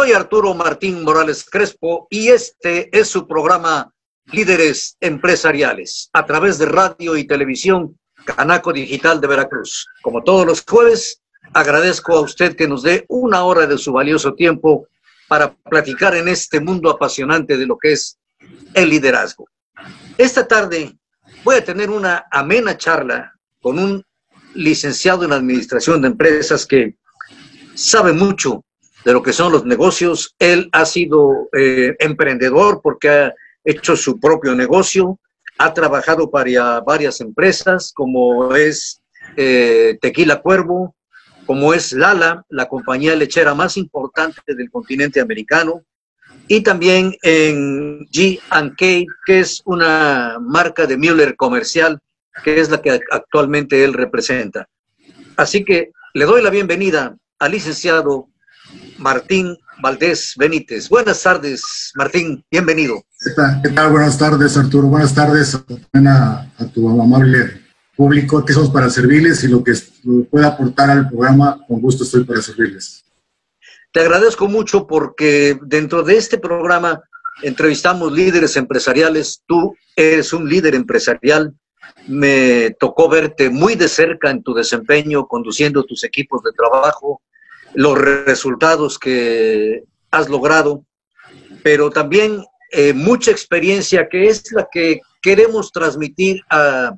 Soy Arturo Martín Morales Crespo y este es su programa Líderes Empresariales a través de radio y televisión Canaco Digital de Veracruz. Como todos los jueves, agradezco a usted que nos dé una hora de su valioso tiempo para platicar en este mundo apasionante de lo que es el liderazgo. Esta tarde voy a tener una amena charla con un licenciado en Administración de Empresas que sabe mucho de lo que son los negocios. Él ha sido eh, emprendedor porque ha hecho su propio negocio, ha trabajado para varias empresas como es eh, Tequila Cuervo, como es Lala, la compañía lechera más importante del continente americano, y también en G&K, que es una marca de Müller comercial, que es la que actualmente él representa. Así que le doy la bienvenida al licenciado Martín Valdés Benítez. Buenas tardes, Martín, bienvenido. ¿Qué tal? Buenas tardes, Arturo. Buenas tardes a, a tu amable público. Que somos para servirles y lo que pueda aportar al programa, con gusto estoy para servirles. Te agradezco mucho porque dentro de este programa entrevistamos líderes empresariales. Tú eres un líder empresarial. Me tocó verte muy de cerca en tu desempeño, conduciendo tus equipos de trabajo, los resultados que has logrado, pero también eh, mucha experiencia que es la que queremos transmitir a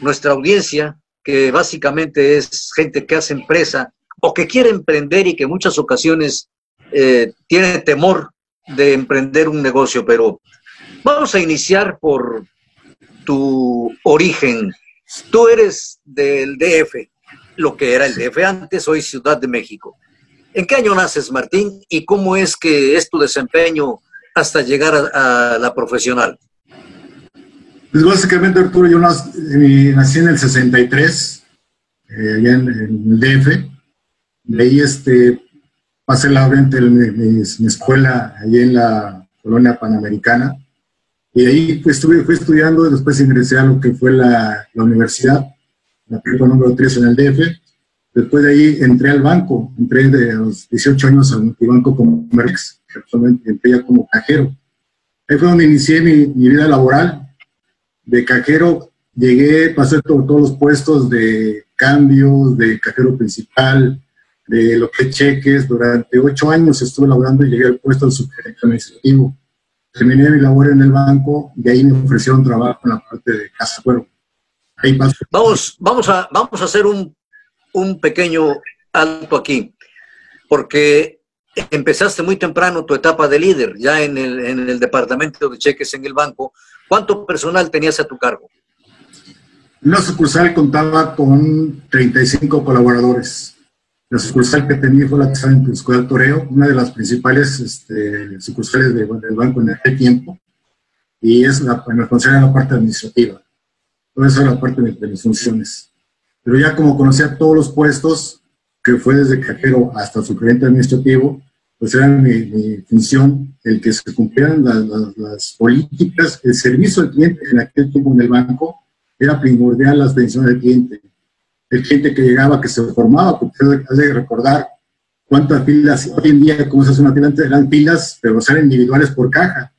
nuestra audiencia, que básicamente es gente que hace empresa o que quiere emprender y que en muchas ocasiones eh, tiene temor de emprender un negocio, pero vamos a iniciar por tu origen. Tú eres del DF, lo que era el DF antes, hoy Ciudad de México. ¿En qué año naces, Martín? ¿Y cómo es que es tu desempeño hasta llegar a, la profesional? Pues básicamente, Arturo, yo nací, en el 63, eh, allá en, el DF. De ahí este, pasé la frente mi, mi, escuela allá en la colonia panamericana. Y ahí pues, estuve, fui estudiando y después ingresé a lo que fue la, la universidad, la prepa número 3 en el DF. Después de ahí entré al banco, entré de los 18 años al banco como Merx, entré ya como cajero. Ahí fue donde inicié mi, mi vida laboral. De cajero llegué, pasé todos los puestos de cambios, de cajero principal, de lo que cheques. Durante ocho años estuve laborando y llegué al puesto de subgerente administrativo. Terminé mi labor en el banco y ahí me ofrecieron trabajo en la parte de Casa Cuervo. Ahí Vamos, vamos, a, vamos a hacer un, un pequeño alto aquí, porque empezaste muy temprano tu etapa de líder, ya en el, en el departamento de cheques en el banco. ¿Cuánto personal tenías a tu cargo? Una sucursal contaba con 35 colaboradores. La sucursal que tenía fue la que estaba en Ciudad Toreo, una de las principales este, sucursales del banco en aquel tiempo, y es la, me responsable la parte administrativa. Todo eso era la parte de, mis funciones. Pero ya como conocía todos los puestos, que fue desde cajero hasta su cliente administrativo, pues era mi, función el que se cumplieran las, las, políticas, el servicio al cliente en aquel tiempo en el banco era primordial las pensiones del cliente el cliente que llegaba, que se formaba, porque hay de recordar cuántas pilas, hoy en día, como se hace una fila, eran pilas, pero eran individuales por caja.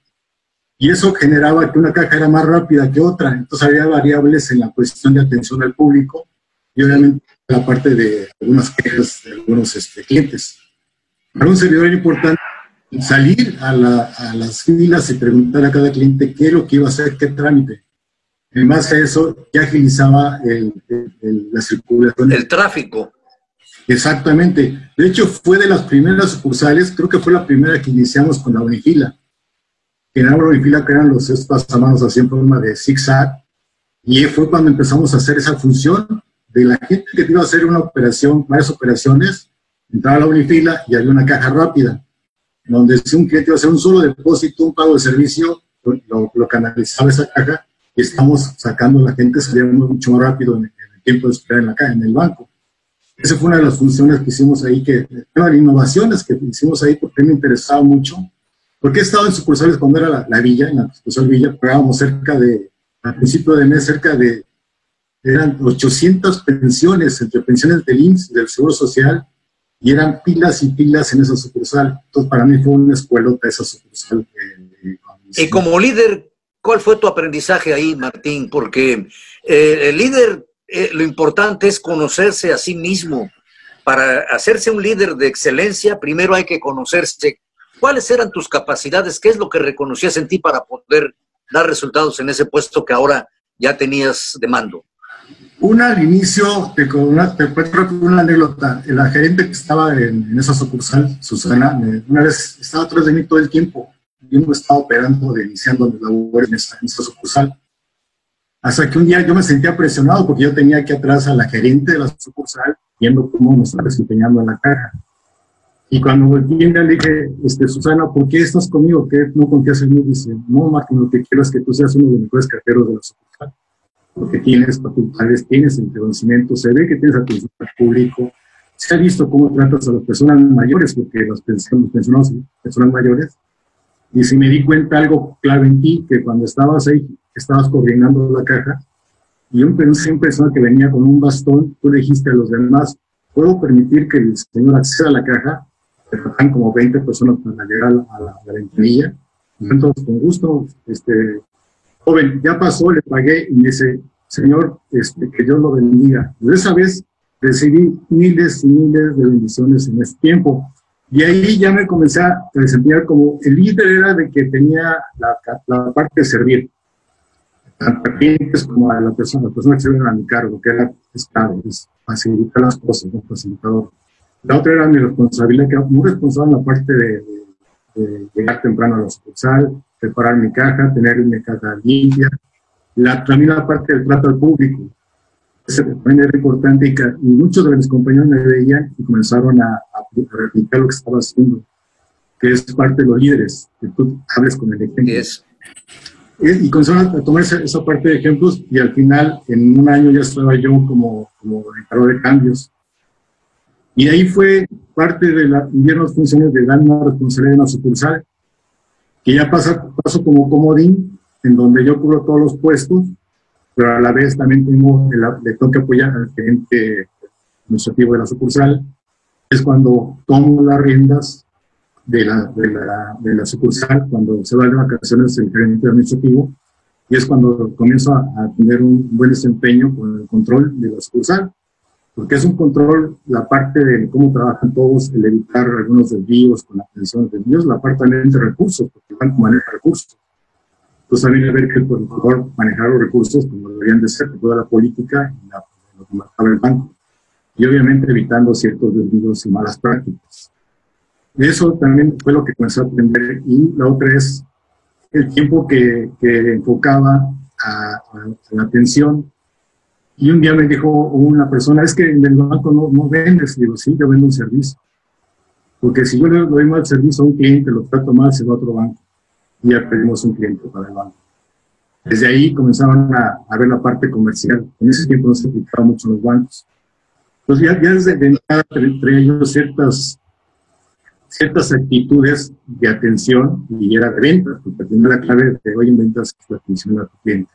Y eso generaba que una caja era más rápida que otra, entonces había variables en la cuestión de atención al público y obviamente la parte de algunas quejas de algunos este, clientes. Para un servidor era importante salir a, a las filas y preguntar a cada cliente qué es lo que iba a hacer, qué trámite en base a eso ya agilizaba el, la circulación. El tráfico. Exactamente. De hecho, fue de las primeras sucursales, creo que fue la primera que iniciamos con la unifila. En la unifila que eran los manos así en forma de zigzag. Y fue cuando empezamos a hacer esa función de la gente que iba a hacer una operación, varias operaciones, entraba a la unifila y había una caja rápida, donde si un cliente iba a hacer un solo depósito, un pago de servicio, lo, lo canalizaba esa caja estamos sacando a la gente, saliendo mucho más rápido en, el tiempo de esperar en la calle, en el banco. Esa fue una de las funciones que hicimos ahí, que, las innovaciones que hicimos ahí porque me interesaba mucho. Porque he estado en sucursales cuando era la, villa, en la sucursal villa, pagábamos cerca de, al principio de mes, cerca de, eran 800 pensiones, entre pensiones del IMSS, del Seguro Social, y eran pilas y pilas en esa sucursal. Entonces, para mí fue una escuelota esa sucursal. y como líder, ¿cuál fue tu aprendizaje ahí, Martín? Porque eh, el líder, eh, lo importante es conocerse a sí mismo. Para hacerse un líder de excelencia, primero hay que conocerse. ¿Cuáles eran tus capacidades? ¿Qué es lo que reconocías en ti para poder dar resultados en ese puesto que ahora ya tenías de mando? Una al inicio, te, una, una anécdota. La gerente que estaba en, esa sucursal, Susana, una vez estaba atrás de mí todo el tiempo. Yo no estaba operando, de, iniciando mis labores en esa, en esa sucursal. Hasta que un día yo me sentía presionado porque yo tenía aquí atrás a la gerente de la sucursal viendo cómo me estaba desempeñando en la caja. Y cuando volví le dije, este, Susana, ¿por qué estás conmigo? ¿Qué no confías en mí? Dice, no, Martín, lo que quiero es que tú seas uno de los mejores carteros de la sucursal porque tienes facultades, tienes el conocimiento, se ve que tienes atención al público, se ha visto cómo tratas a las personas mayores, porque las pensiones, personas mayores, y si me di cuenta algo clave en ti, que cuando estabas ahí, estabas coordinando la caja, y un, una persona que venía con un bastón, tú le dijiste a los demás, ¿puedo permitir que el señor acceda a la caja? Están como 20 personas para llegar a la, a la ventanilla. Entonces, con gusto, este, joven, ya pasó, le pagué y me dice, Señor, este, que Dios lo bendiga. De esa vez recibí miles y miles de bendiciones en ese tiempo. Y ahí ya me comencé a desempeñar como el líder era de que tenía la, la parte de servir, tanto a clientes como a la persona, la persona que se a mi cargo, que era estado, es facilitar las cosas, un facilitador. La otra era mi responsabilidad, que era muy responsable en la parte de, de llegar temprano a la sucursal, preparar mi caja, tener mi caja limpia. La, también la parte del trato al público. Eso también era importante y, muchos de mis compañeros me veían y comenzaron a, a, replicar lo que estaba haciendo, que es parte de los líderes, que tú hables con el ejemplo. Yes. Y comenzaron a tomar esa, esa, parte de ejemplos y al final, en un año ya estaba yo como, como encargado de cambios. Y ahí fue parte de la funciones de dar una responsabilidad en la sucursal que ya pasa, paso como comodín, en donde yo cubro todos los puestos, pero a la vez también tengo, el, le que apoyar al gerente administrativo de la sucursal, es cuando tomo las riendas de la, de la, de la sucursal, cuando se va de vacaciones el gerente administrativo, y es cuando comienzo a, a tener un buen desempeño con el control de la sucursal porque es un control, la parte de cómo trabajan todos, el evitar algunos desvíos con la atención de desvíos, la parte también de recursos, porque el banco maneja recursos. Entonces también hay que ver que por favor manejar los recursos como deberían de ser, toda la política y la, lo que marcaba el banco. Y obviamente evitando ciertos desvíos y malas prácticas. Eso también fue lo que comencé a aprender. Y la otra es el tiempo que, que enfocaba a, a la atención y un día me dijo una persona, es que en el banco no, no vendes. Digo, sí, yo vendo un servicio. Porque si yo le doy mal servicio a un cliente, lo trato mal, se va a otro banco. Y ya perdimos un cliente para el banco. Desde ahí comenzaban a, a, ver la parte comercial. En ese tiempo no se aplicaba mucho los bancos. Entonces ya, ya desde entrada traía yo ciertas, ciertas actitudes de atención y era de ventas, porque la clave de hoy en ventas la atención a tu cliente.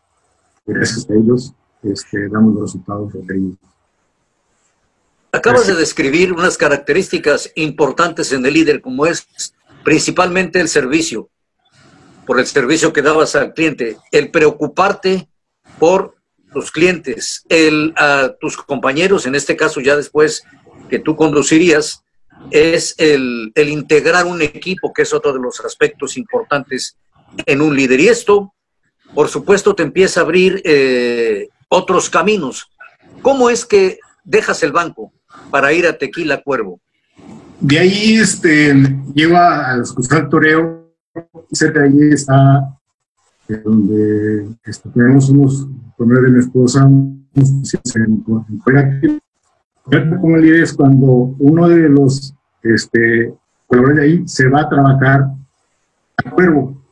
Gracias a ellos este, damos los resultados requeridos. Acabas de describir unas características importantes en el líder, como es principalmente el servicio, por el servicio que dabas al cliente, el preocuparte por tus clientes, el, a tus compañeros, en este caso ya después que tú conducirías, es el, el, integrar un equipo, que es otro de los aspectos importantes en un líder. Y esto, por supuesto, te empieza a abrir eh, otros caminos. ¿Cómo es que dejas el banco para ir a Tequila Cuervo? De ahí este, llego al sucursal Toreo, cerca de ahí está eh, donde este, tenemos unos, medio de mi esposa, unos en, en como líder es cuando uno de los este, colaboradores de ahí se va a trabajar a Cuervo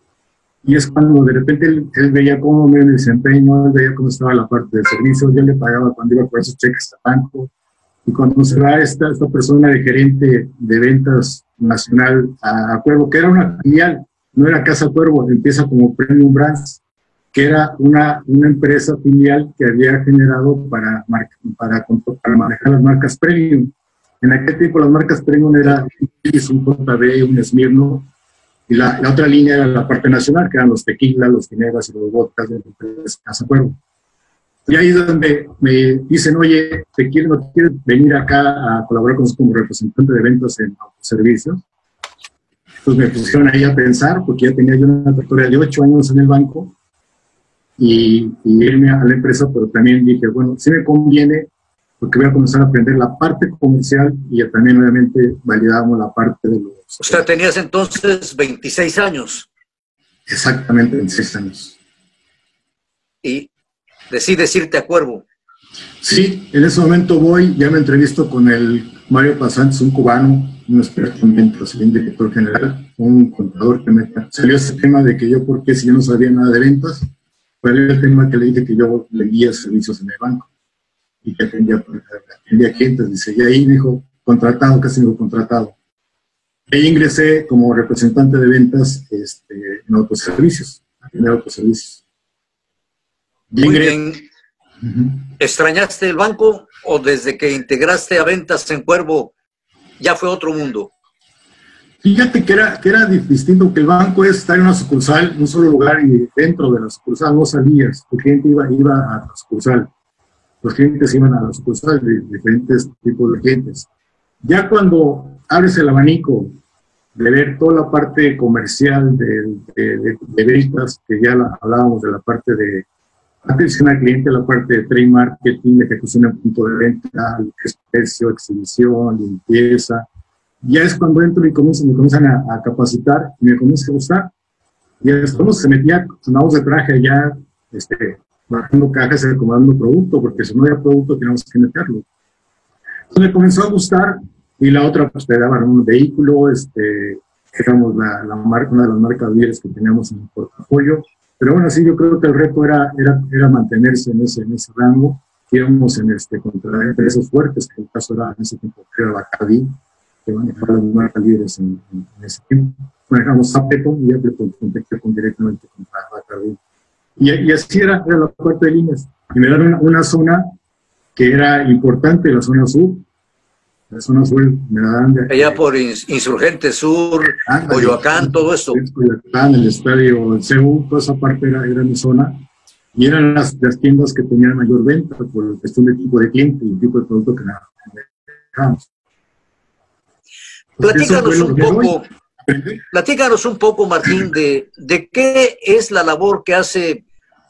y es cuando de repente él, veía cómo me desempeño, él veía cómo estaba la parte del servicio, yo le pagaba cuando iba por esos cheques a banco. Y cuando se va esta, esta persona de gerente de ventas nacional a, Cuervo, que era una filial, no era Casa Cuervo, empieza como Premium Brands, que era una, una empresa filial que había generado para, para, para manejar las marcas Premium. En aquel tiempo las marcas premium era un JB, un Smirno, y la, la, otra línea era la parte nacional, que eran los tequilas, los ginebras y los vodkas de Casa. Y ahí es donde me dicen, oye, ¿te quieres, no quieres venir acá a colaborar con como representante de ventas en autoservicios? Entonces me pusieron ahí a pensar, porque ya tenía yo una trayectoria de ocho años en el banco, y, y, irme a la empresa, pero también dije, bueno, sí me conviene, porque voy a comenzar a aprender la parte comercial y también obviamente validamos la parte de los... O sea, tenías entonces 26 años. Exactamente, 26 años. Y decides irte a Cuervo. Sí, en ese momento voy, ya me entrevisto con el Mario Pasantes, un cubano, un experto en ventas, el director general, un contador que me salió ese tema de que yo, porque si yo no sabía nada de ventas, fue el tema que le dije que yo leía servicios en el banco y que atendía, atendía clientes, dice, y ahí dijo, contratado, casi dijo contratado. Ahí ingresé como representante de ventas este, en autoservicios, en autoservicios. Muy bien. ¿Extrañaste el banco o desde que integraste a ventas en Cuervo ya fue otro mundo? Fíjate que era, que era distinto, que el banco es estar en una sucursal, en un solo lugar, y dentro de la sucursal no salías. El cliente iba, iba a la sucursal. Los clientes iban a la sucursal de diferentes tipos de clientes. Ya cuando abres el abanico de ver toda la parte comercial de, de, de, ventas, que ya hablábamos de la parte de atención al cliente, la parte de trade marketing, de ejecución en punto de venta, precio, exhibición, limpieza, ya es cuando entro y comienzo, me comienzan a, capacitar y me comienza a gustar. Y después se metía, sonábamos de traje ya, este, bajando cajas y acomodando producto, porque si no había producto teníamos que meterlo. Entonces me comenzó a gustar y la otra, pues te daban un vehículo, este, éramos la, la marca, una de las marcas líderes que teníamos en el portafolio. Pero bueno, sí, yo creo que el reto era, era, era mantenerse en ese, en ese rango. Íbamos en este, contra empresas fuertes, que el caso era en ese tiempo, era Bacardi, que manejaba las marcas líderes en, en, ese tiempo. Manejamos Appleton y Appleton con, directamente contra Bacardi. Y, y, así era, era la parte de líneas. Y me dieron una, una, zona que era importante, la zona sur. La zona sur de Allá por Insurgente Sur, Coyoacán, todo esto. Coyoacán, el estadio, el CEU, toda esa parte era, era mi zona. Y eran las, las tiendas que tenían mayor venta por cuestión de tipo de cliente y el tipo de producto que manejamos. Platícanos un poco, platícanos un poco, Martín, de, de qué es la labor que hace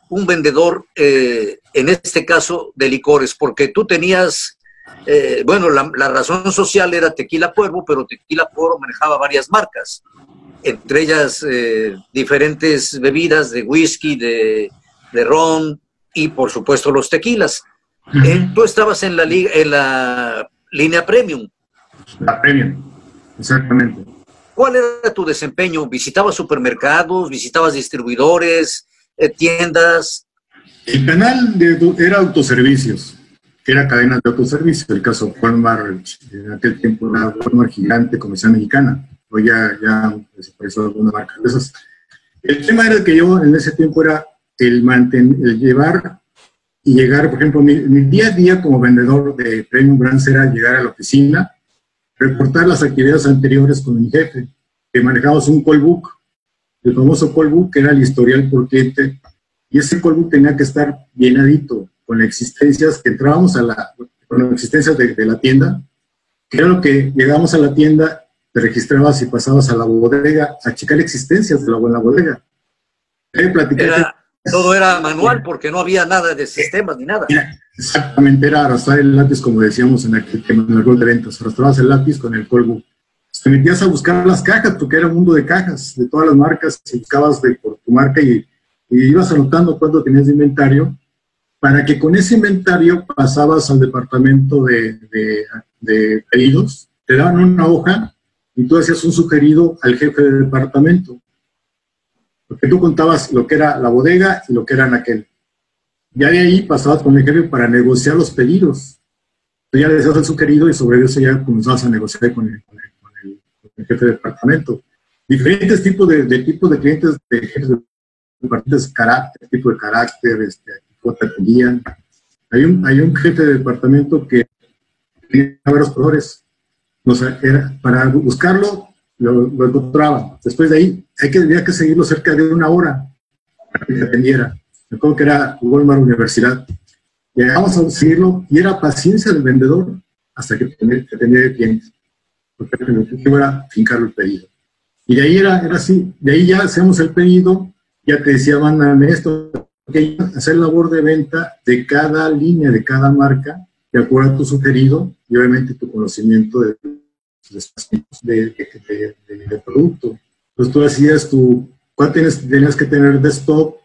un vendedor, eh, en este caso, de licores, porque tú tenías, eh, bueno, la, la, razón social era Tequila Cuervo, pero Tequila Cuervo manejaba varias marcas, entre ellas eh, diferentes bebidas de whisky, de, de, ron y, por supuesto, los tequilas. Uh -huh. tú estabas en la, en la línea premium. La premium. Exactamente. ¿Cuál era tu desempeño? ¿Visitabas supermercados? ¿Visitabas distribuidores? Eh, ¿Tiendas? El canal de, era autoservicios, que era cadena de autoservicios. El caso Walmart, en aquel tiempo era Walmart gigante, comercial mexicana. Hoy ya, ya desapareció alguna marca de esas. El tema era que yo en ese tiempo era el, mantener, el llevar y llegar, por ejemplo, mi, mi, día a día como vendedor de Premium Brands era llegar a la oficina, reportar las actividades anteriores con mi jefe, que manejamos un call book, el famoso call book que era el historial por cliente, y ese call book tenía que estar llenadito con las existencias que entrábamos a la, con las existencias de, de la tienda, lo que llegábamos a la tienda, te registrabas y pasabas a la bodega a checar existencias de la buena bodega. Era, todo era manual porque no había nada de sistemas ni nada. Era, exactamente, era arrastrar el lápiz, como decíamos en, aquel, en el rol de ventas. Arrastrabas el lápiz con el polvo. Te metías a buscar las cajas porque era un mundo de cajas de todas las marcas. Y buscabas de, por tu marca y, y ibas anotando cuánto tenías de inventario para que con ese inventario pasabas al departamento de, de, de pedidos, te daban una hoja y tú hacías un sugerido al jefe del departamento porque tú contabas lo que era la bodega y lo que era aquel. Ya de ahí pasabas con el jefe para negociar los pedidos. Tú ya le decías el sugerido y sobre eso ya comenzabas a negociar con el, jefe de departamento. Diferentes tipos de, de, tipos de clientes, de jefes de diferentes carácter, tipo de carácter, este, atendían. Hay un, hay un jefe de departamento que tenía varios colores era, para buscarlo, lo, encontraba. Después de ahí, hay que, había que seguirlo cerca de una hora para que dependiera. Me acuerdo que era Walmart Universidad. Llegamos a seguirlo y era paciencia del vendedor hasta que tenía, tenía clientes. Porque el objetivo era fincar el pedido. Y de ahí era, era así, de ahí ya hacemos el pedido, ya te decía, mándame esto, que hacer labor de venta de cada línea, de cada marca, de acuerdo a tu sugerido y obviamente tu conocimiento de, de, de, producto. Entonces tú decías tú, cuánto tienes, tenías que tener de stock,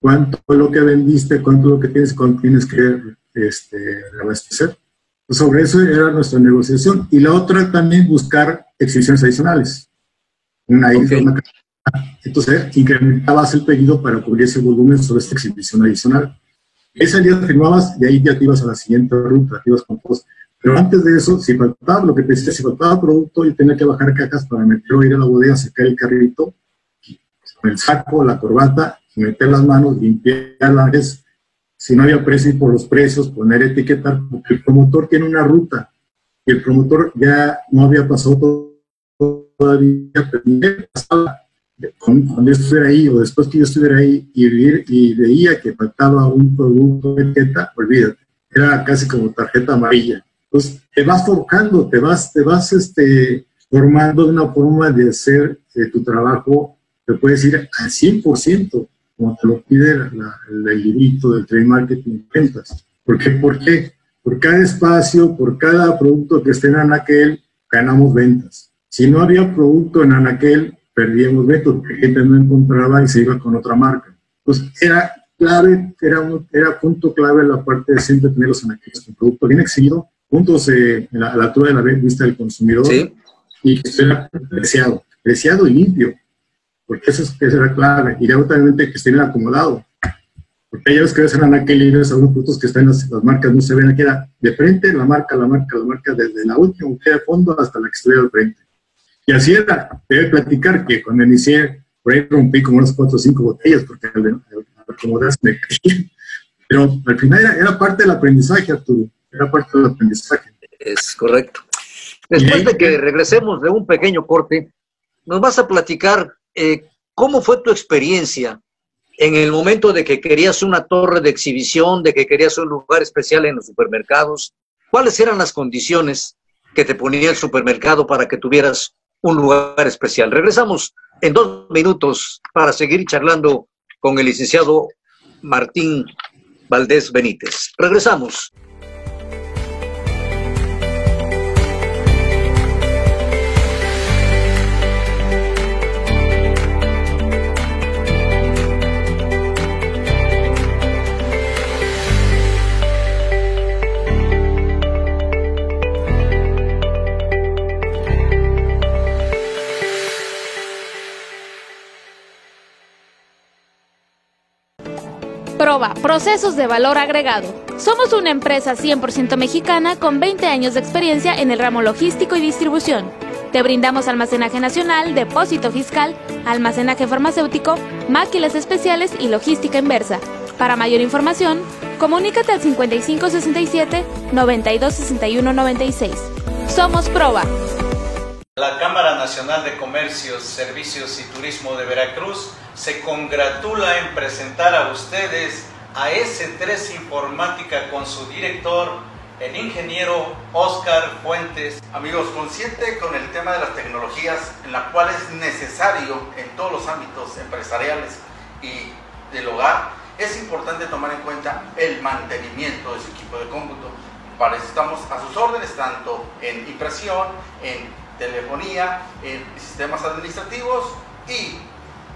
cuánto es lo que vendiste, cuánto es lo que tienes, cuánto tienes que este, reabastecer. Pues sobre eso era nuestra negociación. Y la otra también buscar exhibiciones adicionales. Una isla, entonces incrementabas el pedido para cubrir ese volumen sobre esta exhibición adicional. Ese día firmabas y ahí ya te ibas a la siguiente ruta, te ibas con todos. Pero antes de eso, si faltaba lo que te decía, si faltaba producto, yo tenía que bajar cajas para meterlo, ir a la bodega, sacar el carrito, con el saco, la corbata, meter las manos, limpiarlas. Si no había precio, por los precios, poner etiqueta, porque el promotor tiene una ruta y el promotor ya no había pasado todavía, pero cuando yo estuviera ahí o después que yo estuviera ahí y, y veía que faltaba un producto de tarjeta, olvídate, era casi como tarjeta amarilla. Entonces, te vas forjando, te vas, te vas este, formando una forma de hacer eh, tu trabajo, te puedes ir al 100%, como te lo pide el librito del trade marketing ventas. ¿Por qué? ¿Por qué? Por cada espacio, por cada producto que esté en Anaquel, ganamos ventas. Si no había producto en Anaquel, perdíamos vetos, porque gente no encontraba y se iba con otra marca. Pues era clave, era, un, era punto clave la parte de siempre tenerlos en aquellos producto bien exhibido, puntos eh, a la altura de la vista del consumidor y que sea preciado, preciado y limpio, porque eso, es, eso era clave. Y obviamente que estén acomodado, porque ya ves que ves en aquel y ves algunos productos que están las, las marcas, no se ven aquí, era de frente la marca, la marca, la marca, desde la última de fondo hasta la que estuviera al frente. Y así era. Debe platicar que cuando inicié, por ahí rompí como unas cuatro o cinco botellas porque al, acomodarse me caí. Pero al final era, parte del aprendizaje, Arturo. Era parte del aprendizaje. Es correcto. Después de que regresemos de un pequeño corte, nos vas a platicar eh, cómo fue tu experiencia en el momento de que querías una torre de exhibición, de que querías un lugar especial en los supermercados. ¿Cuáles eran las condiciones que te ponía el supermercado para que tuvieras un lugar especial. Regresamos en dos minutos para seguir charlando con el licenciado Martín Valdés Benítez. Regresamos. Proba, procesos de valor agregado. Somos una empresa 100% mexicana con 20 años de experiencia en el ramo logístico y distribución. Te brindamos almacenaje nacional, depósito fiscal, almacenaje farmacéutico, máquinas especiales y logística inversa. Para mayor información, comunícate al 5567 926196. Somos Proba. La Cámara Nacional de Comercios, Servicios y Turismo de Veracruz se congratula en presentar a ustedes a S3 Informática con su director, el ingeniero Oscar Fuentes. Amigos, consciente con el tema de las tecnologías, en la cual es necesario en todos los ámbitos empresariales y del hogar, es importante tomar en cuenta el mantenimiento de su equipo de cómputo. Para eso estamos a sus órdenes, tanto en impresión, en telefonía, en sistemas administrativos y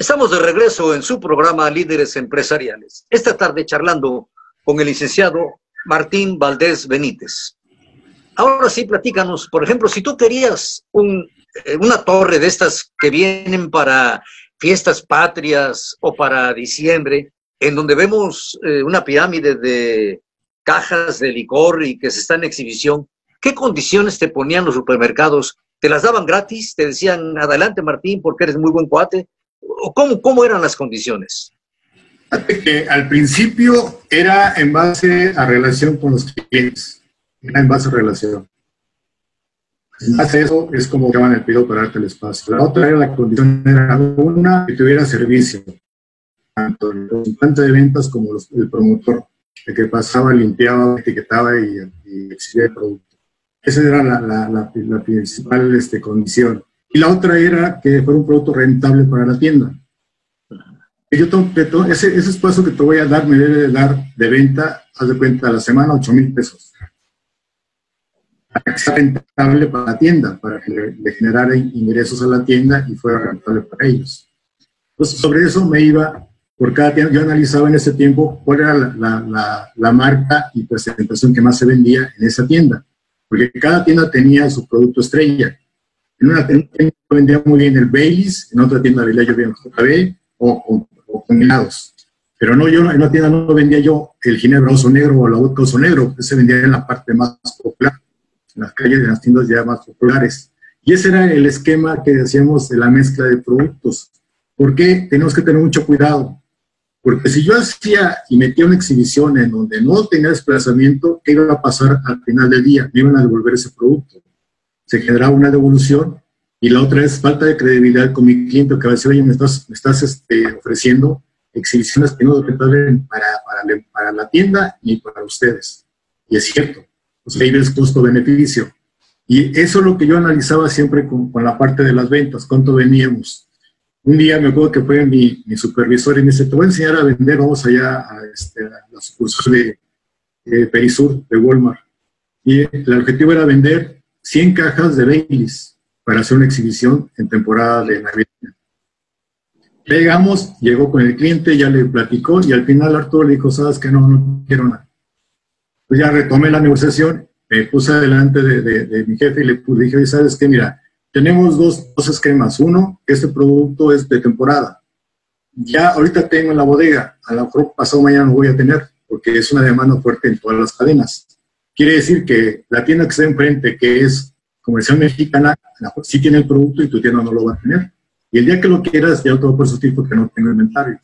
Estamos de regreso en su programa Líderes Empresariales. Esta tarde charlando con el licenciado Martín Valdés Benítez. Ahora sí, platícanos, por ejemplo, si tú querías eh, una torre de estas que vienen para fiestas patrias o para diciembre, en donde vemos eh, una pirámide de cajas de licor y que se está en exhibición, ¿qué condiciones te ponían los supermercados? ¿Te las daban gratis? ¿Te decían, adelante Martín, porque eres muy buen cuate? ¿Cómo, cómo eran las condiciones? Que al principio era en base a relación con los clientes, era en base a relación. En base a eso es como llaman el pedido para darte el espacio. La otra era la condición, era una que tuviera servicio, tanto el representante de ventas como el promotor, el que pasaba, limpiaba, etiquetaba y, exhibía el producto. Esa era la, la, la, principal este, condición. Y la otra era que fuera un producto rentable para la tienda. Yo tengo, ese, ese espacio que te voy a dar me debe de dar de venta, haz de cuenta, a la semana 8 mil pesos. Para que sea rentable para la tienda, para que le, generara ingresos a la tienda y fuera rentable para ellos. Entonces, sobre eso me iba, por cada tienda, yo analizaba en ese tiempo cuál era la, la, la marca y presentación que más se vendía en esa tienda, porque cada tienda tenía su producto estrella en una tienda vendía muy bien el Baileys, en otra tienda vendía yo bien JB o, o, combinados. Pero no, yo en una tienda no vendía yo el ginebra oso negro o la vodka oso negro, ese vendía en la parte más popular, en las calles de las tiendas ya más populares. Y ese era el esquema que hacíamos de la mezcla de productos. ¿Por qué? Tenemos que tener mucho cuidado. Porque si yo hacía y metía una exhibición en donde no tenía desplazamiento, ¿qué iba a pasar al final del día? Me iban a devolver ese producto se generaba una devolución y la otra es falta de credibilidad con mi cliente que va a decir, oye, me estás, me estás este, ofreciendo exhibiciones que no rentables para, para, para, la tienda ni para ustedes. Y es cierto, pues ahí ves costo-beneficio. Y eso es lo que yo analizaba siempre con, con, la parte de las ventas, cuánto veníamos. Un día me acuerdo que fue mi, mi, supervisor y me dice, te voy a enseñar a vender, vamos allá a, este, a la sucursal de Perisur, de Walmart. Y el objetivo era vender 100 cajas de Baileys para hacer una exhibición en temporada de Navidad. Llegamos, llegó con el cliente, ya le platicó y al final Arturo le dijo, sabes que no, no quiero nada. Pues ya retomé la negociación, me puse delante de, mi jefe y le dije, sabes qué, mira, tenemos dos, dos esquemas. Uno, este producto es de temporada. ya ahorita tengo en la bodega, a lo mejor pasado mañana no voy a tener, porque es una demanda fuerte en todas las cadenas. Quiere decir que la tienda que está enfrente, que es comercial mexicana, sí tiene el producto y tu tienda no lo va a tener. Y el día que lo quieras, ya te voy a sustituir porque no tengo inventario.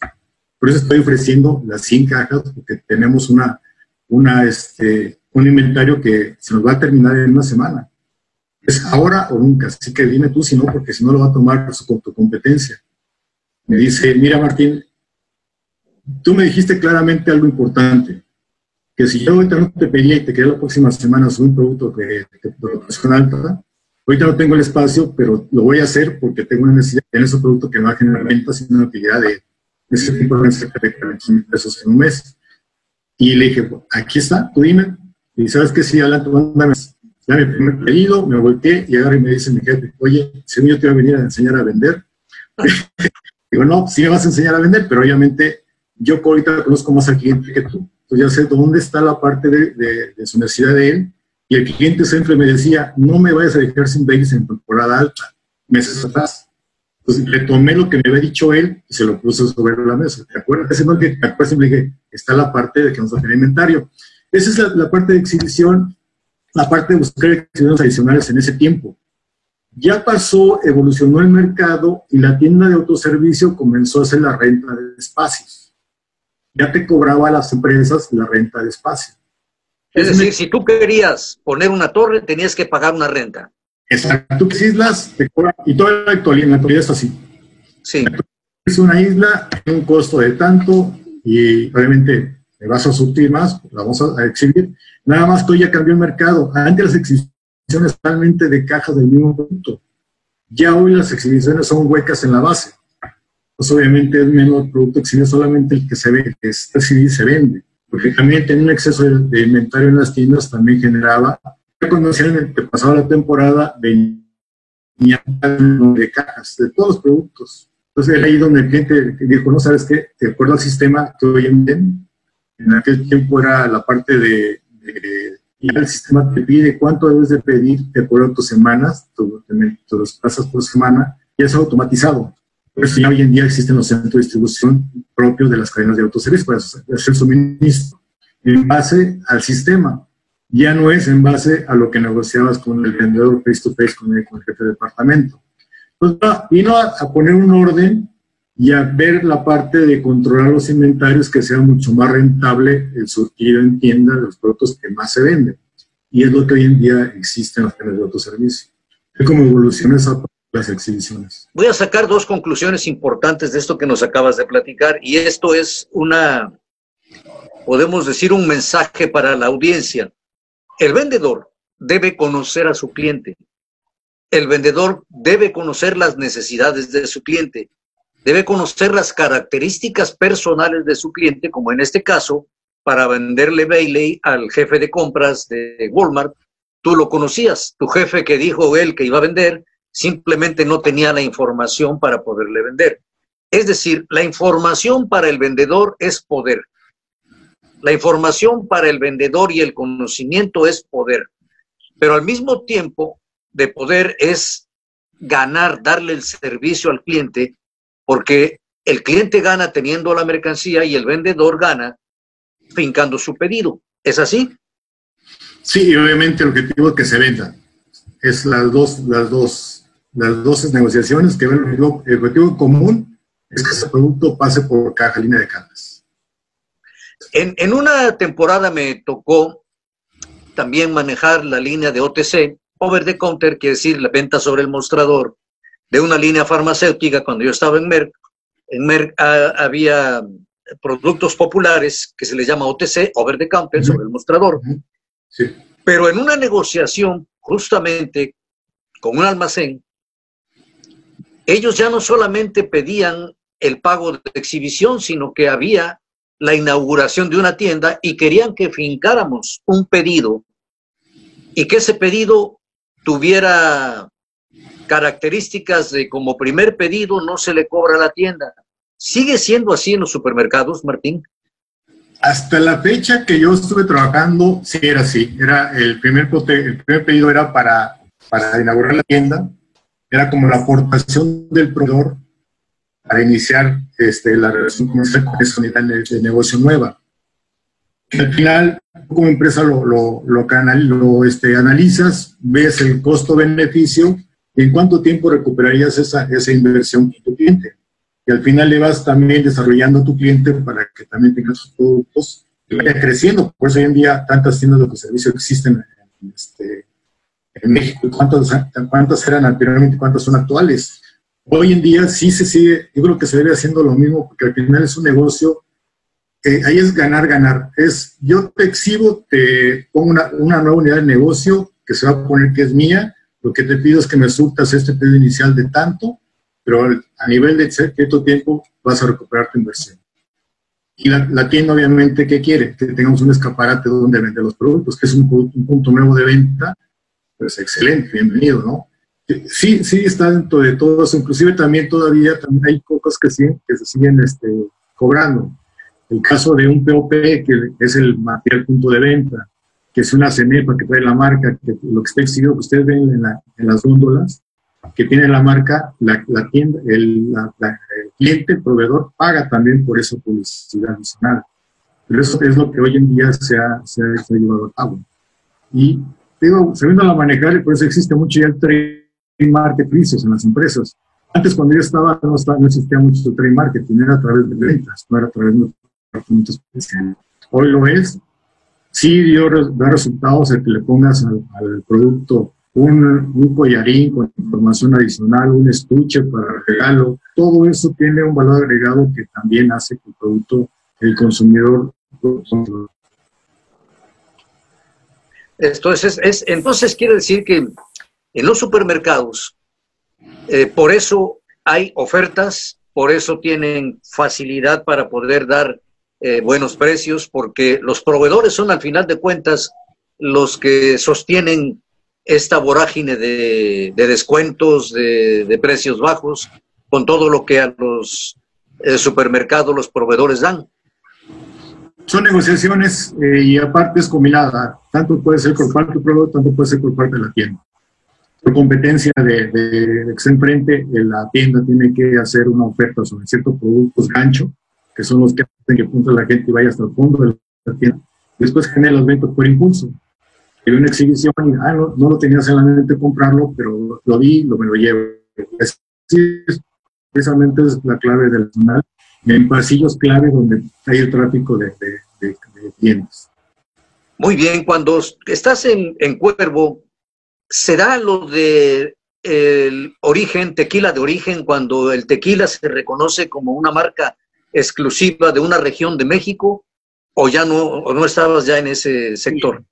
Por eso estoy ofreciendo las 100 cajas, porque tenemos una, una, este, un inventario que se nos va a terminar en una semana. Es ahora o nunca, así que dime tú si no, porque si no lo va a tomar su, tu competencia. Me dice, mira Martín, tú me dijiste claramente algo importante, que si yo ahorita no te pedía y te quería la próxima semana subir un producto de, producción alta, ahorita no tengo el espacio, pero lo voy a hacer porque tengo una necesidad de ese producto que me va a generar ventas y una utilidad de, ese tipo de cerca de 40 mil pesos en un mes. Y le dije, aquí está, tú dime. Y sabes que sí, adelante, mándame ya mi primer pedido, me volteé y ahora me dice mi jefe, oye, si yo te voy a venir a enseñar a vender. Digo, no, sí me vas a enseñar a vender, pero obviamente yo ahorita conozco más al cliente que tú. Entonces ya sé dónde está la parte de, su necesidad de él. Y el cliente siempre me decía, no me vayas a dejar sin babies en temporada alta, meses atrás. Entonces le tomé lo que me había dicho él y se lo puse sobre la mesa. ¿Te acuerdas? Ese que después siempre dije, está la parte de que vamos a tener inventario. Esa es la, la parte de exhibición, la parte de buscar exhibiciones adicionales en ese tiempo. Ya pasó, evolucionó el mercado y la tienda de autoservicio comenzó a hacer la renta de espacios. Ya te cobraba a las empresas la renta de espacio. Es decir, si tú querías poner una torre, tenías que pagar una renta. Exacto. Tú que islas, te cobran, y toda la actualidad, la actualidad es así. Sí. Es una isla, tiene un costo de tanto, y obviamente me vas a surtir más, la vamos a exhibir. Nada más que hoy ya cambió el mercado. Antes las exhibiciones realmente de cajas del mismo producto. Ya hoy las exhibiciones son huecas en la base. Pues obviamente es menos producto exhibido, solamente el que se ve, que está exhibido se vende. Porque también tener un exceso de, inventario en las tiendas también generaba, ya cuando hacían que pasaba la temporada, venía de cajas, de todos los productos. Entonces era ahí donde el cliente dijo, no sabes qué, de acuerdo al sistema que hoy en, en aquel tiempo era la parte de y el sistema te pide cuánto debes de pedir de acuerdo a tus semanas, tus plazas por semana, y es automatizado. Por eso ya hoy en día existen los centros de distribución propios de las cadenas de autoservicio para hacer suministro en base al sistema. Ya no es en base a lo que negociabas con el vendedor face to face, con el, jefe de departamento. Pues vino a, a poner un orden y a ver la parte de controlar los inventarios que sea mucho más rentable el surtido en tienda de los productos que más se venden. Y es lo que hoy en día existe en las tiendas de autoservicio. Es como evoluciona esa las exhibiciones. Voy a sacar dos conclusiones importantes de esto que nos acabas de platicar y esto es una, podemos decir, un mensaje para la audiencia. El vendedor debe conocer a su cliente. El vendedor debe conocer las necesidades de su cliente debe conocer las características personales de su cliente, como en este caso, para venderle Bailey al jefe de compras de Walmart. Tú lo conocías, tu jefe que dijo él que iba a vender, simplemente no tenía la información para poderle vender. Es decir, la información para el vendedor es poder. La información para el vendedor y el conocimiento es poder. Pero al mismo tiempo de poder es ganar, darle el servicio al cliente porque el cliente gana teniendo la mercancía y el vendedor gana fincando su pedido. ¿Es así? Sí, y obviamente el objetivo es que se venda. Es las dos, las dos, las dos negociaciones que el objetivo común es que ese producto pase por caja línea de cajas. En, en una temporada me tocó también manejar la línea de OTC, over the counter, quiere decir la venta sobre el mostrador, de una línea farmacéutica, cuando yo estaba en Merck, en Merck ah, había productos populares que se les llama OTC, over the counter, sobre el mostrador. Pero en una negociación, justamente con un almacén, ellos ya no solamente pedían el pago de exhibición, sino que había la inauguración de una tienda y querían que fincáramos un pedido y que ese pedido tuviera características de como primer pedido no se le cobra a la tienda. ¿Sigue siendo así en los supermercados, Martín? Hasta la fecha que yo estuve trabajando, sí era así. Era el primer, pedido era para, para inaugurar la tienda, era como la aportación del proveedor para iniciar este, la relación comercial con esa unidad de, negocio nueva. al final, como empresa lo, lo, lo, lo este, analizas, ves el costo-beneficio y en cuánto tiempo recuperarías esa, esa inversión con tu cliente. Y al final le vas también desarrollando a tu cliente para que también tenga sus productos y vaya creciendo. Por eso hoy en día tantas tiendas de servicio existen en, este, en México. ¿Cuántas, ¿Cuántas eran anteriormente? ¿Cuántas son actuales? Hoy en día sí se sigue, yo creo que se debe haciendo lo mismo porque al final es un negocio, ahí es ganar, ganar. Es yo te exhibo, te pongo una, nueva unidad de negocio que se va a poner que es mía, lo que te pido es que me surtas este pedido inicial de tanto, pero a nivel de cierto tiempo vas a recuperar tu inversión. Y la, tienda obviamente, ¿qué quiere? Que tengamos un escaparate donde vende los productos, que es un punto nuevo de venta, pues excelente, bienvenido, ¿no? Sí, sí está dentro de todo eso. Inclusive también todavía también hay cosas que, siguen, que se siguen este, cobrando. El caso de un POP, que es el material punto de venta, que es una CENEPA que trae la marca, que lo que está exigido que ustedes ven en, la, en las góndolas, que tiene la marca, la, la tienda, el, la, el, cliente, el proveedor, paga también por esa publicidad adicional. Pero eso es lo que hoy en día se ha, se ha, se ha llevado a cabo. Y digo, se a manejar y por eso existe mucho ya el trade marketplaces en las empresas. Antes, cuando yo estaba, no, estaba, no existía mucho trade marketing, era a través de ventas, no era a través de departamentos. Hoy lo es. Sí dio, da resultados el que le pongas al, al producto un, un, collarín con información adicional, un estuche para regalo. Todo eso tiene un valor agregado que también hace que el producto, el consumidor, entonces, es, entonces quiere decir que en los supermercados, eh, por eso hay ofertas, por eso tienen facilidad para poder dar eh, buenos precios, porque los proveedores son al final de cuentas los que sostienen esta vorágine de, descuentos, de, precios bajos, con todo lo que a los eh, supermercados los proveedores dan son negociaciones eh, y aparte es combinada. Tanto puede ser por parte del proveedor, tanto puede ser por parte de la tienda. Por competencia de, de, que está enfrente, eh, la tienda tiene que hacer una oferta sobre ciertos productos gancho, que son los que hacen que punto la gente vaya hasta el fondo de la tienda. Después genera los ventas por impulso. Hay una exhibición ah, no, no lo tenía solamente comprarlo, pero lo vi, lo me lo llevo. precisamente es la clave del canal en pasillos clave donde hay el tráfico de, de, tiendas. Muy bien, cuando estás en, en Cuervo, ¿será lo de el origen, tequila de origen, cuando el tequila se reconoce como una marca exclusiva de una región de México, o ya no, o no estabas ya en ese sector?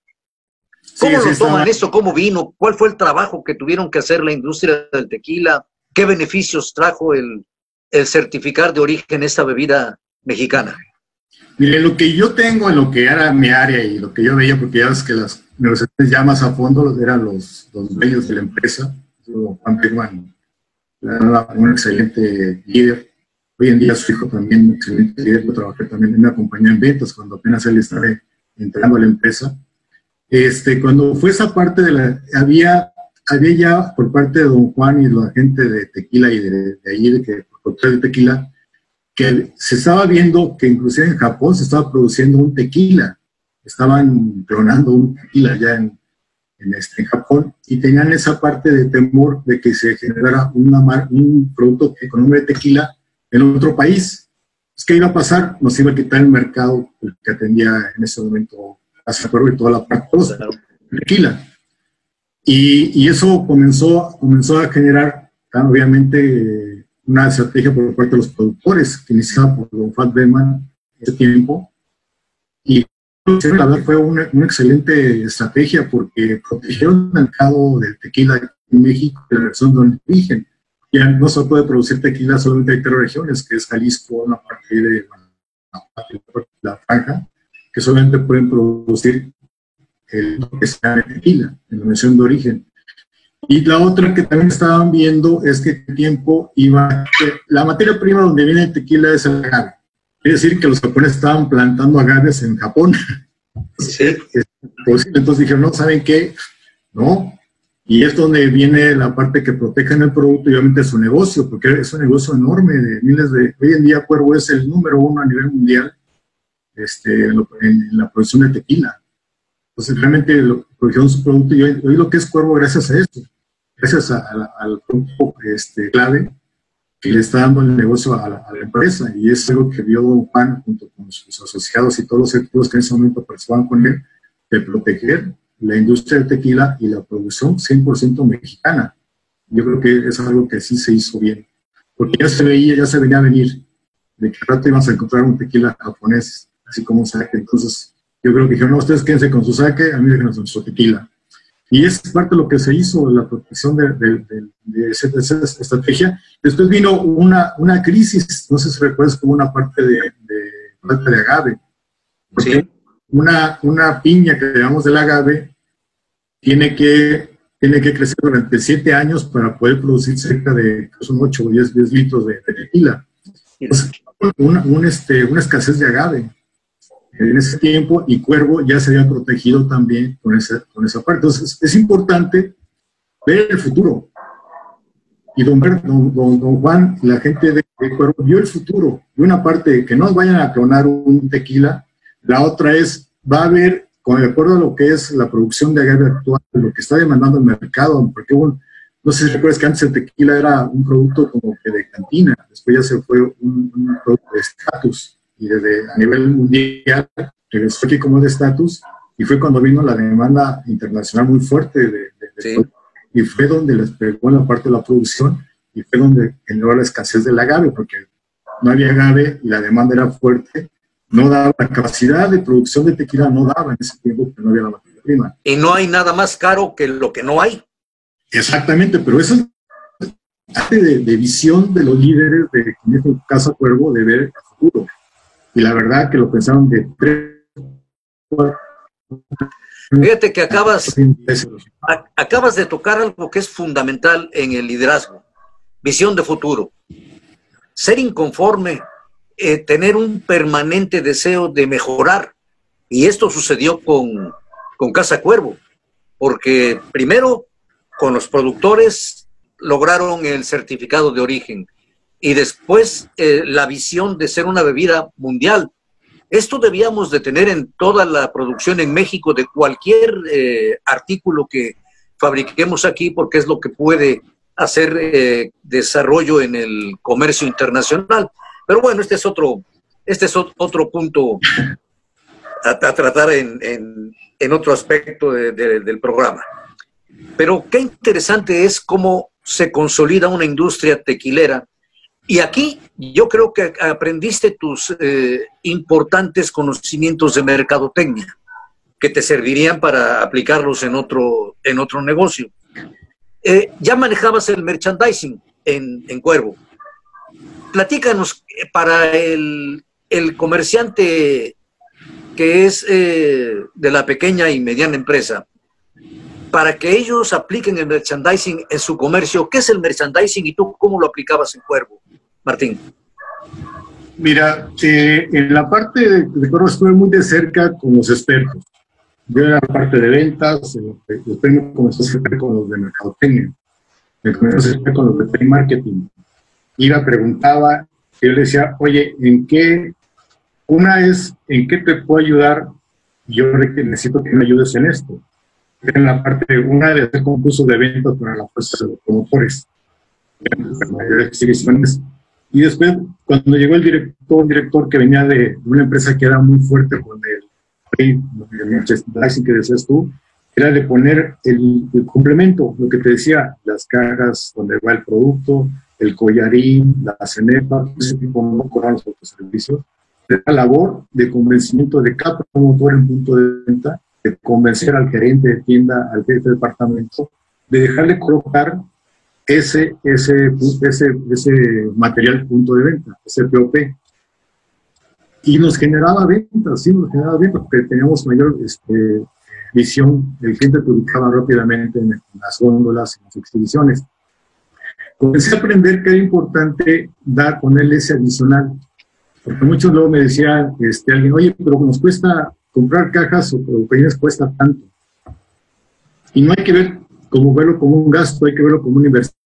¿Cómo lo toman esto? ¿Cómo vino? ¿Cuál fue el trabajo que tuvieron que hacer la industria del tequila? ¿Qué beneficios trajo el, el certificar de origen esta bebida mexicana? Mire, lo que yo tengo en lo que era mi área y lo que yo veía, porque ya ves que las universidades ya más a fondo eran los, los dueños de la empresa, Juan era un excelente líder. Hoy en día su hijo también un excelente líder, yo trabajé también en una compañía en ventas cuando apenas él estaba entrando a la empresa. Este, cuando fue esa parte de había, había ya por parte de don Juan y la gente de Tequila y de, de ahí, de que de tequila, que se estaba viendo que inclusive en Japón se estaba produciendo un tequila, estaban clonando un tequila ya en, en, este, en Japón y tenían esa parte de temor de que se generara una un producto con nombre de tequila en otro país. ¿Qué iba a pasar? Nos iba a quitar el mercado que atendía en ese momento Perú y toda la parte de tequila. Y, y, eso comenzó, comenzó a generar, obviamente, una estrategia por parte de los productores, que iniciaba por Don Fat Beman en ese tiempo. Y la verdad fue una, una, excelente estrategia porque protegieron el mercado del tequila en México, de la región donde origen. Ya no se puede producir tequila solamente hay tres regiones, que es Jalisco, una parte de la, franja, que solamente pueden producir el que sea de tequila, en la mención de origen. Y la otra que también estaban viendo es que el tiempo iba, la materia prima donde viene el tequila es el agave. Es decir, que los japoneses estaban plantando agaves en Japón. Sí. Entonces dijeron, no, ¿saben qué? No, Y es donde viene la parte que protegen el producto y obviamente su negocio, porque es un negocio enorme de miles de... Hoy en día Cuervo es el número uno a nivel mundial este, en, la producción de tequila. Entonces realmente lo, produjeron su producto y hoy, lo que es Cuervo gracias a eso, gracias al producto este, clave que le está dando el negocio a la, empresa y es algo que vio Juan junto con sus asociados y todos los equipos que en ese momento participaban con él, de proteger la industria del tequila y la producción 100% mexicana. Yo creo que es algo que sí se hizo bien, porque ya se veía, ya se venía a venir, de que rato íbamos a encontrar un tequila japonés, así como un sake. Entonces, yo creo que dijeron, no, ustedes quédense con su sake, a mí déjenos con su tequila. Y es parte de lo que se hizo, la protección de, de, esa, estrategia. Después vino una, una crisis, no sé si recuerdas, como una parte de, de, de agave. Sí. Una, una piña que llamamos del agave tiene que, tiene que crecer durante siete años para poder producir cerca de son 8 o 10, litros de, tequila. una, un, este, una escasez de agave en ese tiempo y Cuervo ya se había protegido también con esa, con esa parte. Entonces es importante ver el futuro. Y don, don, don, Juan, la gente de, Cuervo vio el futuro. Y una parte, que no vayan a clonar un tequila, la otra es, va a haber, con de acuerdo a lo que es la producción de agave actual, lo que está demandando el mercado, porque no sé si recuerdas que antes el tequila era un producto como que de cantina, después ya se fue un, un producto de estatus y desde a nivel mundial regresó aquí como de estatus y fue cuando vino la demanda internacional muy fuerte de, y fue donde les pegó en la parte de la producción y fue donde generó la escasez del agave porque no había agave y la demanda era fuerte no daba la capacidad de producción de tequila no daba en ese tiempo porque no había la materia prima. Y no hay nada más caro que lo que no hay. Exactamente pero eso es parte de, visión de los líderes de en este caso Cuervo de ver el futuro y la verdad que lo pensaron de Fíjate que acabas, acabas de tocar algo que es fundamental en el liderazgo, visión de futuro. Ser inconforme, eh, tener un permanente deseo de mejorar. Y esto sucedió con, con Casa Cuervo, porque primero con los productores lograron el certificado de origen, y después eh, la visión de ser una bebida mundial. Esto debíamos de tener en toda la producción en México de cualquier eh, artículo que fabriquemos aquí porque es lo que puede hacer eh, desarrollo en el comercio internacional. Pero bueno, este es otro, este es otro punto a, tratar en, en, otro aspecto del programa. Pero qué interesante es cómo se consolida una industria tequilera y aquí yo creo que aprendiste tus eh, importantes conocimientos de mercadotecnia que te servirían para aplicarlos en otro, en otro negocio. Eh, ya manejabas el merchandising en, Cuervo. Platícanos eh, para el comerciante que es de la pequeña y mediana empresa, para que ellos apliquen el merchandising en su comercio. ¿Qué es el merchandising y tú cómo lo aplicabas en Cuervo? Martín. Mira, eh, en la parte de, de estuve muy de cerca con los expertos. Yo era la parte de ventas, después me comencé a acercar con los de mercadotecnia, me a acercar con los de marketing. Iba, preguntaba, y yo le decía, oye, ¿en qué? Una es, ¿en qué te puedo ayudar? Yo necesito que me ayudes en esto. En la parte, una de hacer concursos de ventas para la fuerza de los promotores. exhibiciones y después, cuando llegó el director, director que venía de una empresa que era muy fuerte con el, merchandising que decías tú, era de poner el, complemento, lo que te decía, las cajas donde va el producto, el collarín, la cenepa, ese tipo cobran los otros servicios. La labor de convencimiento de cada promotor en punto de venta, de convencer al gerente de tienda, al jefe de departamento, de dejarle colocar ese, ese, ese, ese material punto de venta, ese POP. Y nos generaba ventas, sí, nos generaba ventas, porque teníamos mayor este, visión, el cliente publicaba rápidamente en, las góndolas, en las exhibiciones. Comencé a aprender que era importante dar, ponerle ese adicional, porque muchos luego me decían, este, alguien, oye, pero nos cuesta comprar cajas o peines cuesta tanto. Y no hay que ver como verlo como un gasto, hay que verlo como una inversión.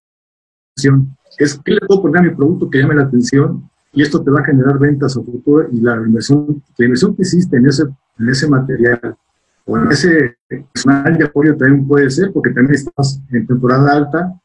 Es qué le puedo poner a mi producto que llame la atención y esto te va a generar ventas a futuro y la inversión, la inversión que hiciste en ese, en ese material o en ese personal de apoyo también puede ser, porque también estamos en temporada alta,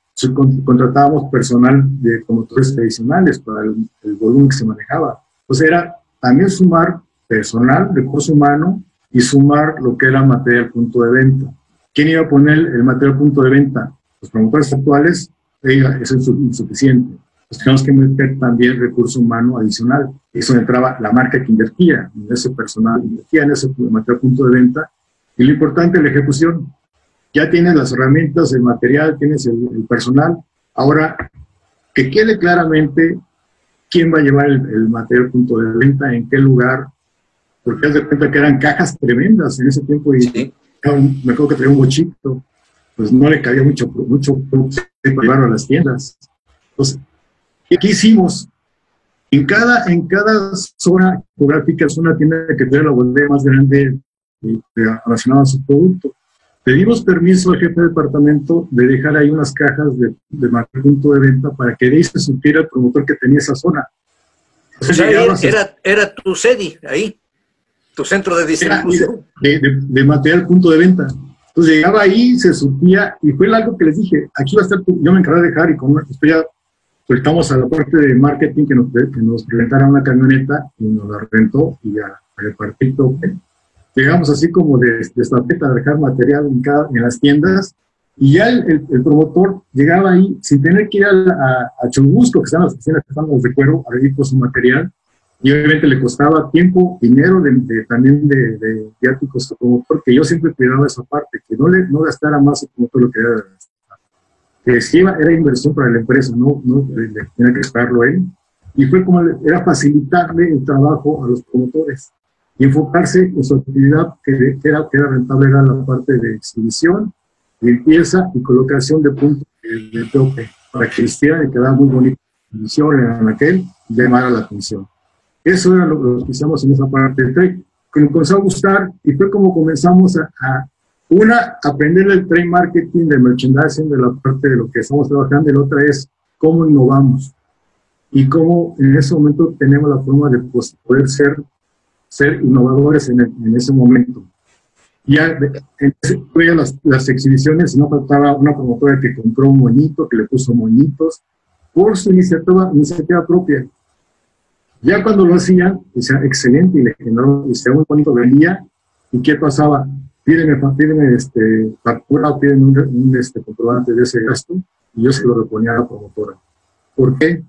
contratábamos personal de promotores tradicionales para el, el volumen que se manejaba. Entonces era también sumar personal, recurso humano y sumar lo que era material punto de venta. ¿Quién iba a poner el material punto de venta? Los promotores actuales, eso es insuficiente. Entonces tenemos que meter también recurso humano adicional. Eso entraba la marca que invertía en ese personal, invertía en ese material punto de venta. Y lo importante es la ejecución. Ya tienes las herramientas, el material, tienes el, el personal. Ahora, que quede claramente quién va a llevar el, material punto de venta, en qué lugar, porque haz de cuenta que eran cajas tremendas en ese tiempo y me acuerdo que traía un mochito, pues no le cabía mucho, mucho llevarlo a las tiendas. Entonces, ¿qué hicimos? En cada, en cada zona geográfica es una tienda que tiene la bodega más grande eh, relacionada a su producto. Pedimos permiso al jefe de departamento de dejar ahí unas cajas de, de punto de venta para que de ahí se supiera el promotor que tenía esa zona. O sea, era, era, tu sede ahí, tu centro de distribución. De, material punto de venta. Entonces llegaba ahí, se supía, y fue algo que les dije, aquí va a estar, yo me encargué de dejar y con esto ya soltamos a la parte de marketing que nos, que nos rentara una camioneta y nos la rentó y ya repartí llegamos así como de, de estafeta a dejar material en, cada, en las tiendas y ya el, el, promotor llegaba ahí sin tener que ir a, a, Churubusco, que están las oficinas que están de cuero, a ir con su material y obviamente le costaba tiempo, dinero de, también de, de viáticos al promotor, que yo siempre cuidaba esa parte, que no le no gastara más el promotor lo que era que si era inversión para la empresa, no, no tenía que gastarlo él. Y fue como era facilitarle el trabajo a los promotores y enfocarse en su actividad que, era, que era rentable, era la parte de exhibición, limpieza y colocación de puntos de, tope para que vistiera y quedara muy bonito exhibición en aquel llamara la atención. Eso era lo, que hicimos en esa parte del trade, que nos comenzó a gustar y fue como comenzamos a, a una, aprender el trade marketing, del merchandising, de la parte de lo que estamos trabajando, y la otra es cómo innovamos y cómo en ese momento tenemos la forma de pues, poder ser ser innovadores en, en ese momento. Ya en las, las exhibiciones, no faltaba una promotora que compró un moñito, que le puso moñitos, por su iniciativa, iniciativa propia. Ya cuando lo hacían, decía, excelente, y le generó, y muy bonito, venía, ¿y qué pasaba? Pídeme, pídeme este, factura o pídeme un, un, este, comprobante de ese gasto, y yo se lo reponía a la promotora. ¿Por qué?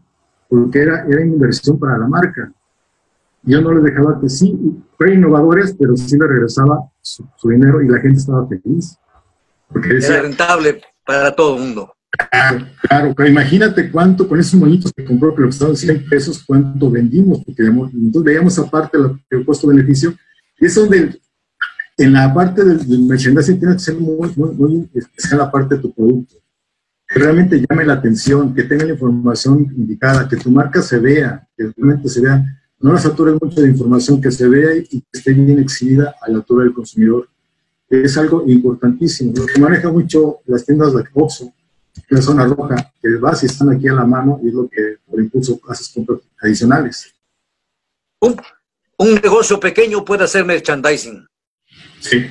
Porque era, era inversión para la marca yo no les dejaba que sí, fue innovadores, pero sí le regresaba su, dinero y la gente estaba feliz. Porque Era rentable para todo el mundo. Claro, claro, pero imagínate cuánto con esos moñitos que compró, que lo costaban 100 pesos, cuánto vendimos, porque entonces veíamos aparte el costo-beneficio, y es donde en la parte del, merchandising tiene que ser muy, muy, muy especial la parte de tu producto. Que realmente llame la atención, que tenga la información indicada, que tu marca se vea, que realmente se vea no la satures mucho de información que se vea y que esté bien exhibida a la altura del consumidor. Es algo importantísimo. Lo que maneja mucho las tiendas de Oxxo, zona roja, que vas y están aquí a la mano y es lo que por impulso haces compras adicionales. Un, un negocio pequeño puede hacer merchandising. Sí,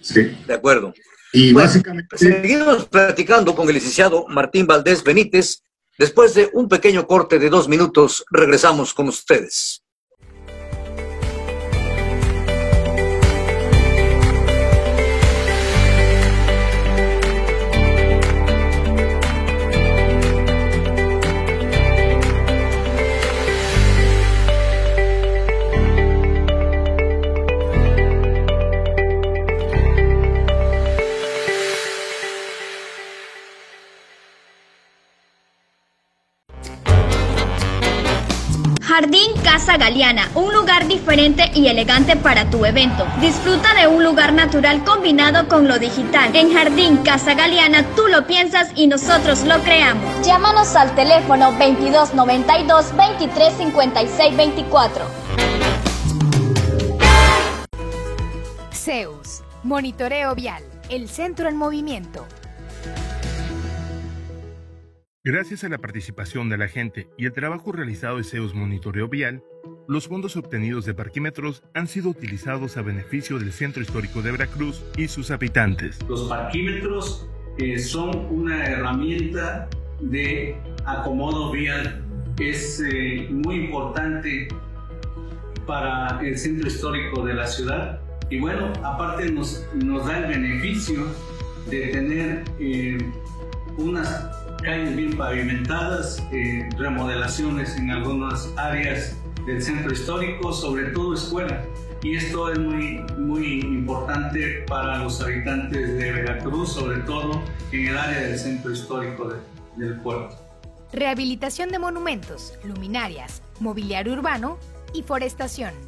sí. De acuerdo. Y básicamente... Seguimos platicando con el licenciado Martín Valdés Benítez, Después de un pequeño corte de dos minutos, regresamos con ustedes. Jardín Casa Galeana, un lugar diferente y elegante para tu evento. Disfruta de un lugar natural combinado con lo digital. En Jardín Casa Galeana tú lo piensas y nosotros lo creamos. Llámanos al teléfono 2292 2356 24. Zeus, Monitoreo Vial, el centro en movimiento. Gracias a la participación de la gente y el trabajo realizado de CEUS Monitoreo Vial, los fondos obtenidos de parquímetros han sido utilizados a beneficio del Centro Histórico de Veracruz y sus habitantes. Los parquímetros eh, son una herramienta de acomodo vial. Es eh, muy importante para el centro histórico de la ciudad y bueno, aparte nos, nos da el beneficio de tener eh, unas calles bien pavimentadas, remodelaciones en algunas áreas del centro histórico, sobre todo escuela. Y esto es muy, muy importante para los habitantes de Veracruz, sobre todo en el área del centro histórico del puerto. Rehabilitación de monumentos, luminarias, mobiliario urbano y forestación.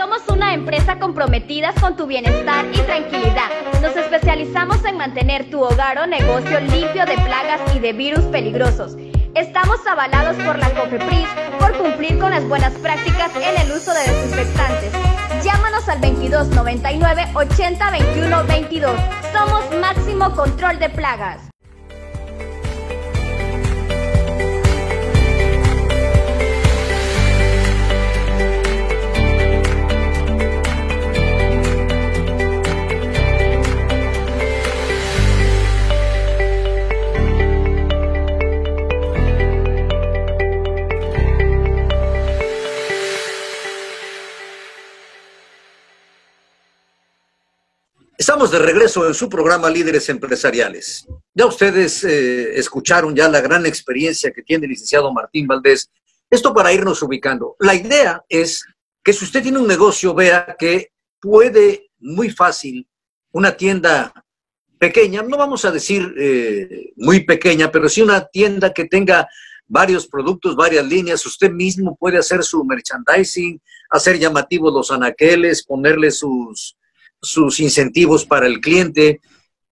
Somos una empresa comprometida con tu bienestar y tranquilidad. Nos especializamos en mantener tu hogar o negocio limpio de plagas y de virus peligrosos. Estamos avalados por la COFEPRIS por cumplir con las buenas prácticas en el uso de desinfectantes. Llámanos al 2299 80 21 22. Somos Máximo Control de Plagas. De regreso en su programa Líderes Empresariales. Ya ustedes eh, escucharon ya la gran experiencia que tiene el licenciado Martín Valdés. Esto para irnos ubicando. La idea es que si usted tiene un negocio, vea que puede muy fácil una tienda pequeña, no vamos a decir eh, muy pequeña, pero sí una tienda que tenga varios productos, varias líneas. Usted mismo puede hacer su merchandising, hacer llamativos los anaqueles, ponerle sus sus incentivos para el cliente.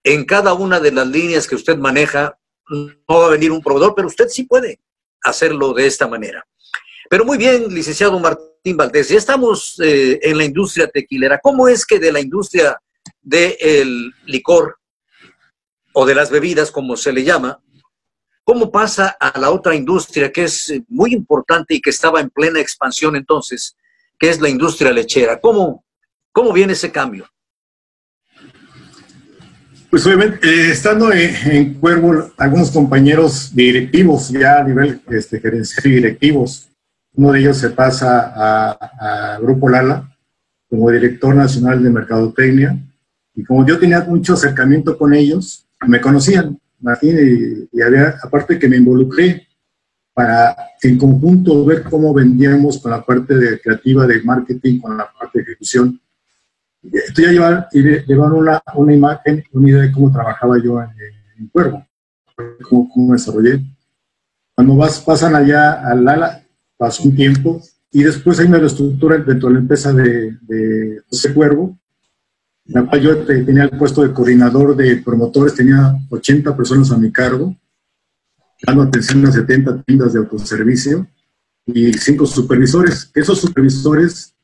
En cada una de las líneas que usted maneja, no va a venir un proveedor, pero usted sí puede hacerlo de esta manera. Pero muy bien, licenciado Martín Valdés, ya estamos eh, en la industria tequilera. ¿Cómo es que de la industria del licor o de las bebidas, como se le llama, cómo pasa a la otra industria que es muy importante y que estaba en plena expansión entonces, que es la industria lechera? ¿Cómo, cómo viene ese cambio? Pues obviamente, eh, estando en, Cuervo, algunos compañeros directivos, ya a nivel este, gerencial y directivos, uno de ellos se pasa a, Grupo Lala como director nacional de Mercadotecnia, y como yo tenía mucho acercamiento con ellos, me conocían, Martín, y, había, aparte que me involucré para en conjunto ver cómo vendíamos con la parte de creativa de marketing, con la parte de ejecución, esto ya llevar una, una, imagen, una idea de cómo trabajaba yo en, en Cuervo, cómo, cómo, desarrollé. Cuando vas, pasan allá al Lala, pasó un tiempo y después hay una reestructura dentro de la empresa de, de José Cuervo, en la cual yo tenía el puesto de coordinador de promotores, tenía 80 personas a mi cargo, dando atención a 70 tiendas de autoservicio y cinco supervisores. Esos supervisores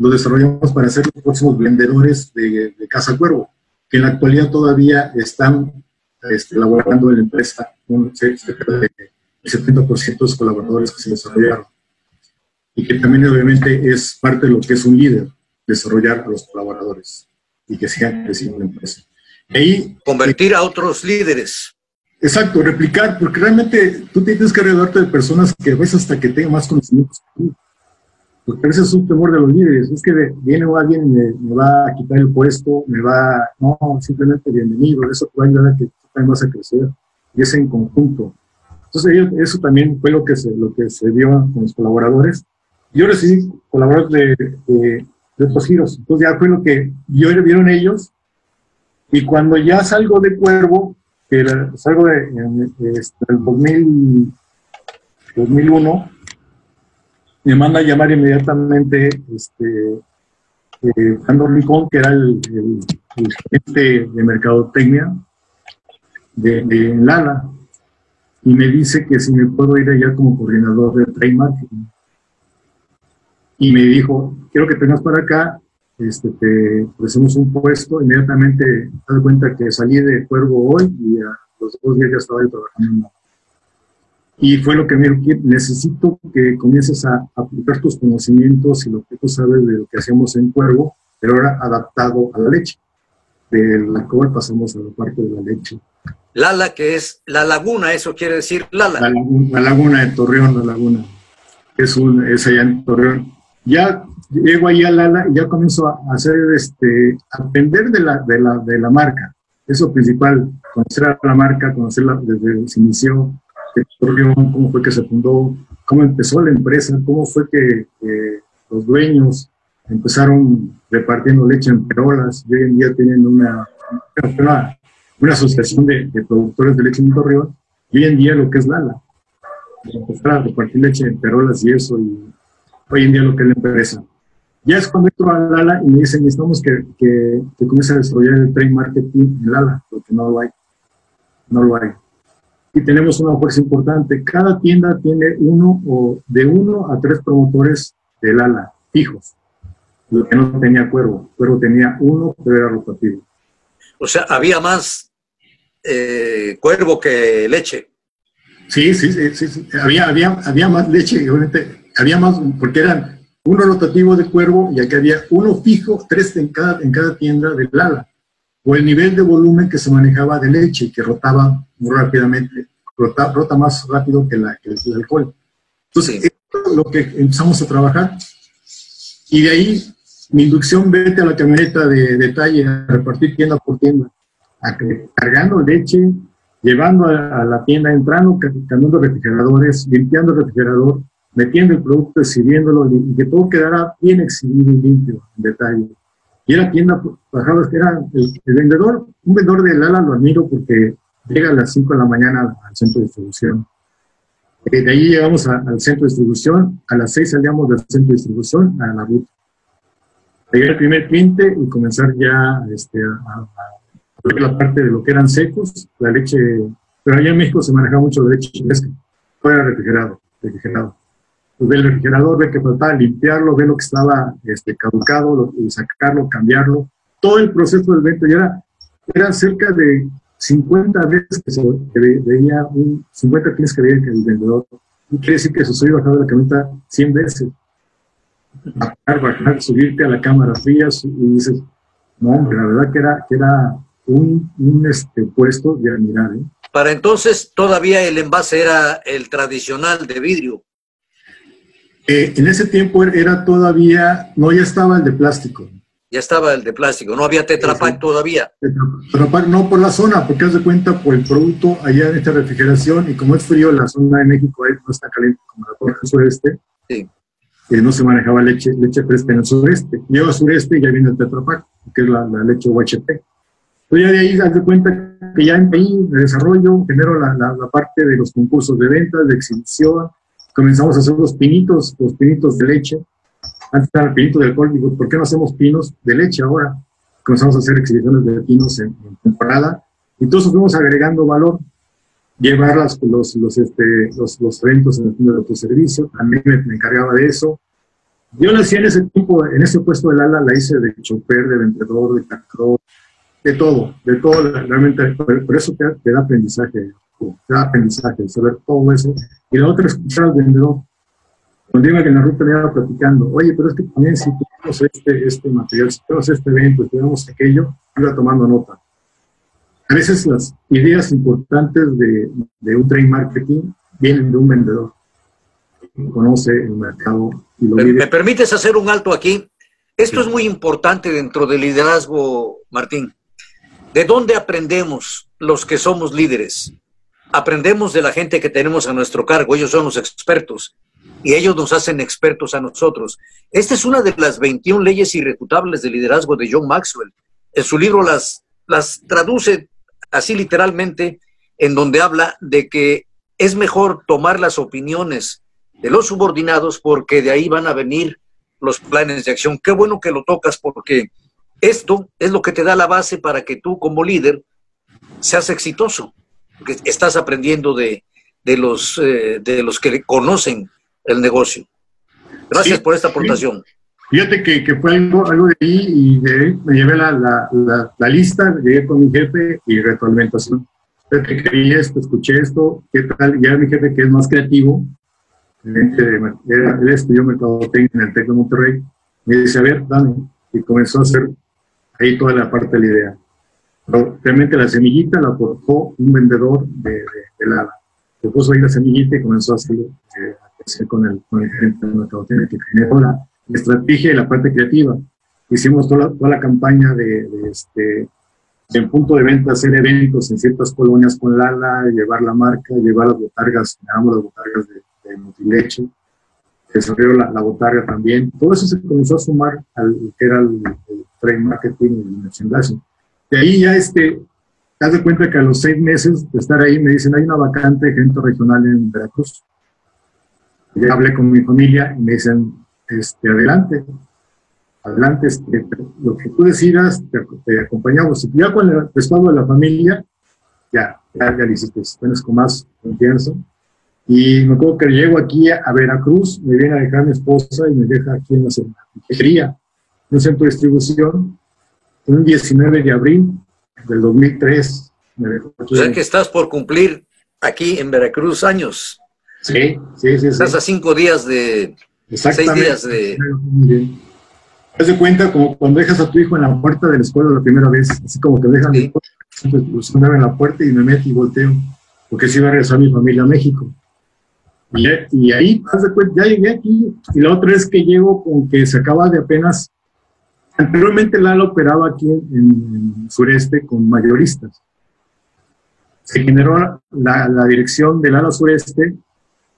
lo desarrollamos para ser los próximos vendedores de, Casa Cuervo, que en la actualidad todavía están este, elaborando en la empresa un el 70% de los colaboradores que se desarrollaron. Y que también obviamente es parte de lo que es un líder, desarrollar a los colaboradores y que sigan creciendo la empresa. Y, Convertir a otros líderes. Exacto, replicar, porque realmente tú tienes que rodearte de personas que ves hasta que tengan más conocimientos que tú porque veces es un temor de los líderes, es que viene alguien me, me, va a quitar el puesto, me va, no, simplemente bienvenido, eso te va a ayudar a que también vas a crecer, y es en conjunto. Entonces eso también fue lo que se, lo que se dio con los colaboradores. Yo recibí colaboradores de, de, de otros giros, entonces ya fue lo que yo vieron ellos, y cuando ya salgo de Cuervo, que salgo de, en, este, el 2000, 2001, me manda a llamar inmediatamente este, eh, Rincón, que era el, el, gerente de mercadotecnia de, de, Lala, y me dice que si me puedo ir allá como coordinador de trade marketing. Y me dijo, quiero que tengas para acá, este, te ofrecemos un puesto, inmediatamente te das cuenta que salí de Cuervo hoy y a los dos días ya estaba trabajando y fue lo que me dijo, necesito que comiences a aplicar tus conocimientos y lo que tú sabes de lo que hacemos en Cuervo, pero ahora adaptado a la leche. De la cual pasamos a la parte de la leche. Lala, que es la laguna, eso quiere decir Lala. La, laguna, la laguna de Torreón, la laguna. Es, un, es allá en Torreón. Ya llego ahí a Lala y ya comienzo a hacer, este, a aprender de la, de la, de la marca. Eso principal, conocer a la marca, conocerla desde su inicio, cómo fue que se fundó, cómo empezó la empresa, cómo fue que los dueños empezaron repartiendo leche en perolas y hoy en día tienen una, una, asociación de, productores de leche en Torreón y hoy en día lo que es Lala. Repartir leche en perolas y eso, y hoy en día lo que es la empresa. Ya es cuando entro a Lala y me dicen, necesitamos que, que, que comience a desarrollar el trade marketing en Lala, porque no lo hay. No lo hay y tenemos una fuerza importante. Cada tienda tiene uno o de uno a tres promotores del ala fijos. Lo que no tenía Cuervo. Cuervo tenía uno, pero era rotativo. O sea, había más eh, Cuervo que leche. Sí, sí, sí, sí, Había, había, había más leche, obviamente. Había más, porque eran uno rotativo de Cuervo y aquí había uno fijo, tres en cada, en cada tienda del ala o el nivel de volumen que se manejaba de leche, que rotaba muy rápidamente, rota, rota más rápido que, la, que el alcohol. Entonces, esto es lo que empezamos a trabajar. Y de ahí, mi inducción, vete a la camioneta de detalle, a repartir tienda por tienda, a cargando leche, llevando a, la tienda, entrando, cambiando refrigeradores, limpiando el refrigerador, metiendo el producto, exhibiéndolo, y que todo quedara bien exhibido y limpio, en detalle. Y era tienda, bajaba, era el, vendedor, un vendedor de Lala lo admiro porque llega a las 5 de la mañana al, centro de distribución. Eh, de ahí llegamos al centro de distribución, a las 6 salíamos del centro de distribución a la ruta. Llegué el primer cliente y comenzar ya este, a, ver la parte de lo que eran secos, la leche, pero allá en México se manejaba mucho la leche fresca, todo era refrigerado, refrigerado ve el refrigerador, ve que faltaba limpiarlo, ve lo que estaba este, caducado, sacarlo, cambiarlo. Todo el proceso del venta ya era, era cerca de 50 veces que se veía un, 50 clientes que veía que el vendedor. Quiere decir que se subía bajado de la camioneta 100 veces. Bajar, bajar, subirte a la cámara fría y dices, no, hombre, la verdad que era, que era un, un este, puesto de admirar. ¿eh? Para entonces todavía el envase era el tradicional de vidrio. Eh, en ese tiempo era todavía, no, ya estaba el de plástico. Ya estaba el de plástico, no había Tetra Pak todavía. Tetra no por la zona, porque haz de cuenta por el producto allá en esta refrigeración y como es frío, la zona de México no está caliente como la zona sureste. Sí. Eh, no se manejaba leche, leche fresca en el sureste. Llego al sureste y ya viene el Tetra Pak, que es la, leche UHT. Entonces ya de ahí haz de cuenta que ya en ahí de desarrollo genero la, la, la parte de los concursos de ventas, de exhibición, comenzamos a hacer los pinitos, los pinitos de leche. Antes era el pinito de alcohol, digo, ¿por qué no hacemos pinos de leche ahora? Comenzamos a hacer exhibiciones de pinos en, temporada. Y entonces fuimos agregando valor, llevar los, los, este, los, los eventos en el fondo de autoservicio, también me, encargaba de eso. Yo nací en ese tiempo, en ese puesto del ala, la hice de chofer, de vendedor, de cargador, de todo, de todo, realmente, por, eso te, te da aprendizaje da aprendizaje, saber todo eso. Y la otra es escuchar al vendedor. Cuando iba que en la ruta le iba platicando, oye, pero es que también si tenemos este, este material, si tenemos este evento, si tenemos aquello, iba tomando nota. A veces las ideas importantes de, de un trade marketing vienen de un vendedor. conoce el mercado. Y lo ¿Me, vive. me permites hacer un alto aquí? Esto es muy importante dentro del liderazgo, Martín. ¿De dónde aprendemos los que somos líderes? Aprendemos de la gente que tenemos a nuestro cargo. Ellos son los expertos y ellos nos hacen expertos a nosotros. Esta es una de las 21 leyes irrefutables de liderazgo de John Maxwell. En su libro las, las traduce así literalmente, en donde habla de que es mejor tomar las opiniones de los subordinados porque de ahí van a venir los planes de acción. Qué bueno que lo tocas porque esto es lo que te da la base para que tú como líder seas exitoso, porque estás aprendiendo de, de los, eh, de los que conocen el negocio. Gracias Sí, por esta sí. aportación. Fíjate que, que fue algo, algo de ahí y de ahí me llevé la, la, la, la lista, llegué con mi jefe y retroalimentación. Fíjate creí esto, escuché esto, ¿qué tal? Y era mi jefe que es más creativo, él estudió mercadotecnia en el TEC de Monterrey, me dice, a ver, dame, y comenzó a hacer ahí toda la parte de la idea. Pero realmente la semillita la aportó un vendedor de, de, de la, que puso ahí la semillita y comenzó a hacerlo eh, con el, con el gerente de mercadotecnia que generó la estrategia y la parte creativa. Hicimos toda, toda la campaña de, de este, en punto de venta, hacer eventos en ciertas colonias con Lala, llevar la marca, llevar las botargas, ganamos las botargas de, de Motileche, desarrolló la, la botarga también. Todo eso se comenzó a sumar al que era el, el trade marketing y el merchandising. De ahí ya este, te das de cuenta que a los seis meses de estar ahí me dicen, hay una vacante de gerente regional en Veracruz. Ya hablé con mi familia y me dicen, este, adelante, adelante, este, lo que tú decidas, te, te acompañamos. Y ya con el respaldo de la familia, ya, ya, ya hiciste, tienes con más confianza. Y me acuerdo que llego aquí a, Veracruz, me viene a dejar mi esposa y me deja aquí en la cerrajería, en un centro de distribución, un 19 de abril del 2003. Me dejó aquí. O sea que estás por cumplir aquí en Veracruz años. Sí, sí, sí. sí. Estás a cinco días de... Seis Exactamente. días de... Muy bien. Haz de cuenta como cuando dejas a tu hijo en la puerta de la escuela la primera vez, así como que dejan Sí. pues, abren la puerta y me meto y volteo, porque si iba a regresar mi familia a México. Y, y ahí, haz de cuenta, ya llegué aquí, y la otra es que llego con que se acaba de apenas, anteriormente Lalo operaba aquí en, en sureste con mayoristas. Se generó la, la dirección del ala sureste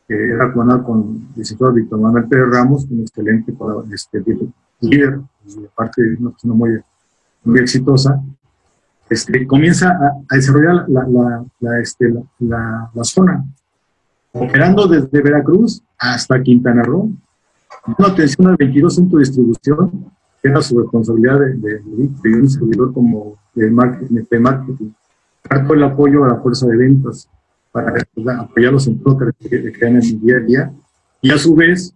que era con, con el licenciado Víctor Manuel Pérez Ramos, un excelente este, líder, y aparte una persona muy, muy exitosa, este, comienza a, a desarrollar la, la, la, este, la, zona, operando desde Veracruz hasta Quintana Roo, dando atención al 22 centros de distribución, que era su responsabilidad de, de, de, un servidor como de marketing, de marketing, dar todo el apoyo a la fuerza de ventas, para apoyarlos en todo lo que crean en el día a día. Y a su vez,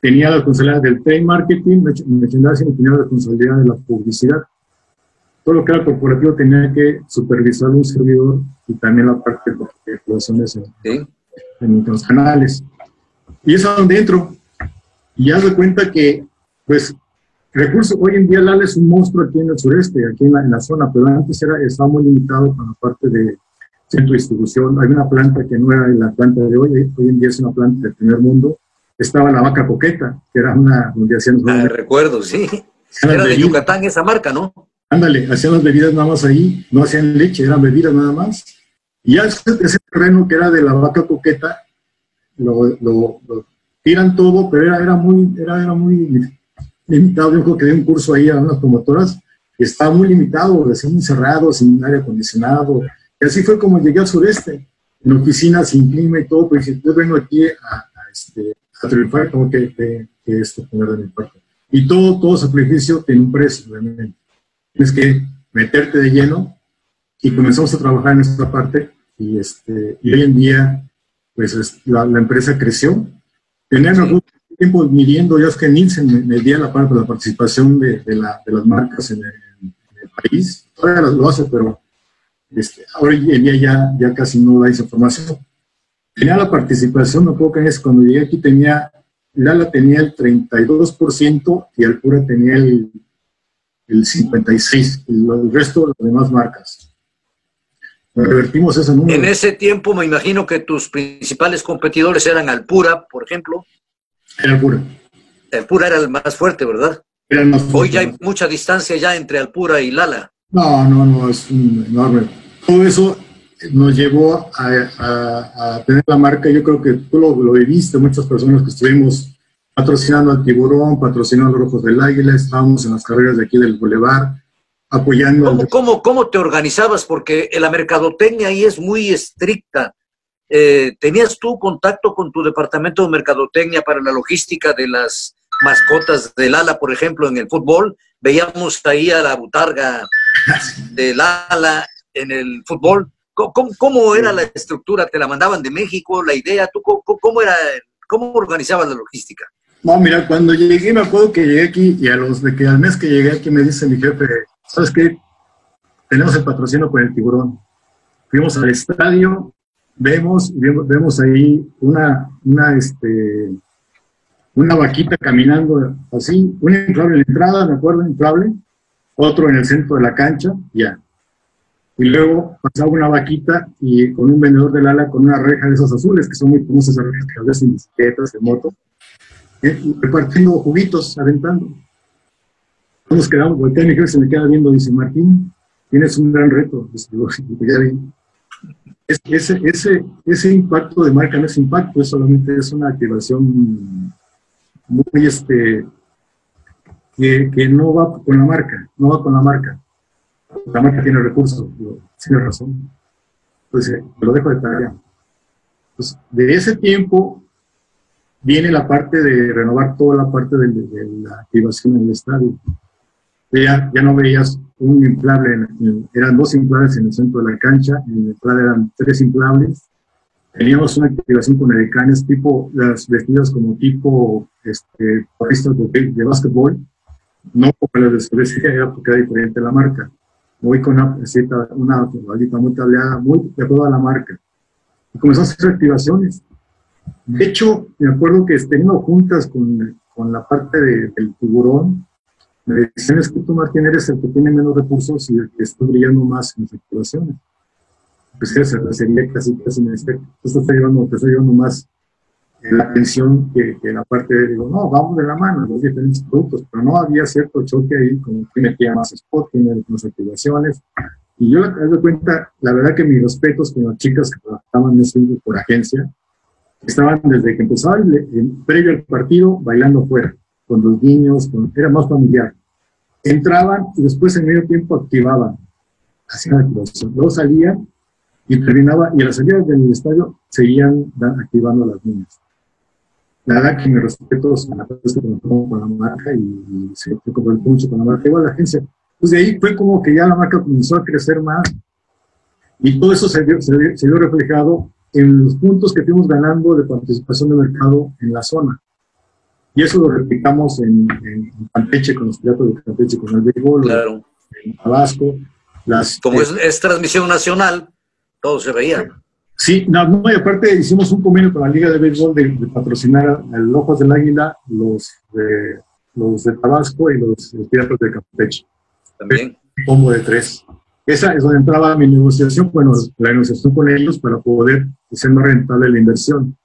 tenía la responsabilidad del trade marketing, merchandising y tenía la responsabilidad de la publicidad. Todo lo que era corporativo tenía que supervisar un servidor y también la parte de ¿Sí? en los canales. Y es a donde entro. Y haz de cuenta que, pues, recursos, hoy en día Lala es un monstruo aquí en el sureste, aquí en la, en la zona, pero antes era, estaba muy limitado con la parte de centro de distribución. Hay una planta que no era la planta de hoy, hoy en día es una planta del primer mundo. Estaba la vaca coqueta, que era una donde hacían Ah, recuerdo, sí. Era de Yucatán esa marca, ¿no? Ándale, hacían las bebidas nada más ahí, no hacían leche, eran bebidas nada más. Y ya ese, ese terreno que era de la vaca coqueta, lo, lo, lo tiran todo, pero era, era muy, era, era muy limitado. Yo creo que di un curso ahí a unas promotoras y estaba muy limitado, recién encerrado, sin aire acondicionado, y así fue como llegué al sureste, en oficinas sin clima y todo, pues yo vengo aquí a, a, este, a triunfar, como que, que, que esto poner de mi parte. Y todo, todo sacrificio tiene un precio, realmente. Tienes que meterte de lleno y comenzamos a trabajar en esta parte y, este, y hoy en día, pues es, la, la, empresa creció. Tenían algún tiempo midiendo, yo es que Nielsen medía la, parte, la participación de, de, la, de las marcas en el, en el país, todavía lo hace, pero este, ahora día ya, ya casi no da esa información. Tenía la participación, me acuerdo que es cuando llegué aquí tenía, Lala tenía el 32% y Alpura tenía el, el 56%, y el resto de las demás marcas. Revertimos ese número. En ese tiempo me imagino que tus principales competidores eran Alpura, por ejemplo. Era Alpura. Alpura era el más fuerte, ¿verdad? Era el más fuerte. Hoy ya hay mucha distancia ya entre Alpura y Lala. No, no, no, es un enorme. Todo eso nos llevó a, a- a tener la marca, yo creo que tú lo, lo viviste, muchas personas que estuvimos patrocinando al Tiburón, patrocinando a los Rojos del Águila, estábamos en las carreras de aquí del Boulevard, apoyando al ¿Cómo, cómo, cómo te organizabas? Porque la mercadotecnia ahí es muy estricta. Eh, ¿Tenías tú contacto con tu departamento de mercadotecnia para la logística de las mascotas del ala, por ejemplo, en el fútbol? Veíamos ahí a la butarga del ala en el fútbol. ¿Cómo, era la estructura? ¿Te la mandaban de México? ¿La idea? ¿Tú cómo, cómo era, cómo organizabas la logística? No, mira, cuando llegué, me acuerdo que llegué aquí y a los de que al mes que llegué aquí me dice mi jefe, ¿sabes qué? Tenemos el patrocinio con el tiburón. Fuimos al estadio, vemos, vemos, vemos ahí una, una, este, una vaquita caminando así, un inflable en la entrada, me acuerdo, inflable, otro en el centro de la cancha, ya. Y luego pasaba una vaquita y con un vendedor del ala con una reja de esos azules, que son muy famosas rejas que veces en bicicletas, en moto, eh, repartiendo juguitos, aventando. Nos quedamos, voltea mi jefe, se me queda viendo, dice, Martín, tienes un gran reto. Dice. Es- ese, ese, ese impacto de marca no es impacto, es solamente es una activación muy, este, que no va con la marca, no va con la marca. La marca tiene recursos, tiene razón. Pues eh, lo dejo de tarea. Pues, de ese tiempo viene la parte de renovar toda la parte de, la activación en estadio. Ya, ya no veías un inflable, en- en- eran dos inflables en el centro de la cancha, en el inflable eran tres inflables. Teníamos una activación con edecanes tipo, las vestidas como tipo este, de, de básquetbol, no como las de cervecería, era porque era diferente la marca. Muy con una, cita- una toallita muy tableada, muy de toda la marca. Y comenzamos a hacer activaciones. De hecho, me acuerdo que teniendo juntas con, con la parte de- del tiburón, me decían, es que tú, Martín, eres el que tiene menos recursos y el que está brillando más en las activaciones. Pues que cervecería casi, casi me dice, tú estás llevando, te está llevando más la atención que, que la parte de, digo, no, vamos de la mano, los diferentes productos, pero no había cierto choque ahí, como que metía más spot, tiene más activaciones. Y yo, me doy cuenta, la verdad que mis respetos con las chicas que trabajaban en ese por agencia, estaban desde que empezaba el, el- previo al partido bailando fuera, con los niños, con- era más familiar. Entraban y después en medio tiempo activaban, hacían activación. Luego salían y terminaba, y a la salida del estadio seguían activando las niñas. La verdad que mis respetos a la persona que con la marca y, se como el puncho con la marca, igual la agencia. Pues de ahí fue como que ya la marca comenzó a crecer más y todo eso se vio, se vio- se vio reflejado en los puntos que fuimos ganando de participación de mercado en la zona. Y eso lo replicamos en, en Campeche con los piratas de Campeche, con el béisbol, Claro. en Tabasco. Las, Como eh, es, es transmisión nacional, todo se veía. Sí, no, no, y aparte hicimos un convenio con la Liga de Béisbol de, de patrocinar los Ojos del Águila, los de, los de Tabasco y los, los Piratas de Campeche. También. Un combo de tres. Esa es donde entraba mi negociación, bueno, la negociación con ellos para poder hacer más rentable la inversión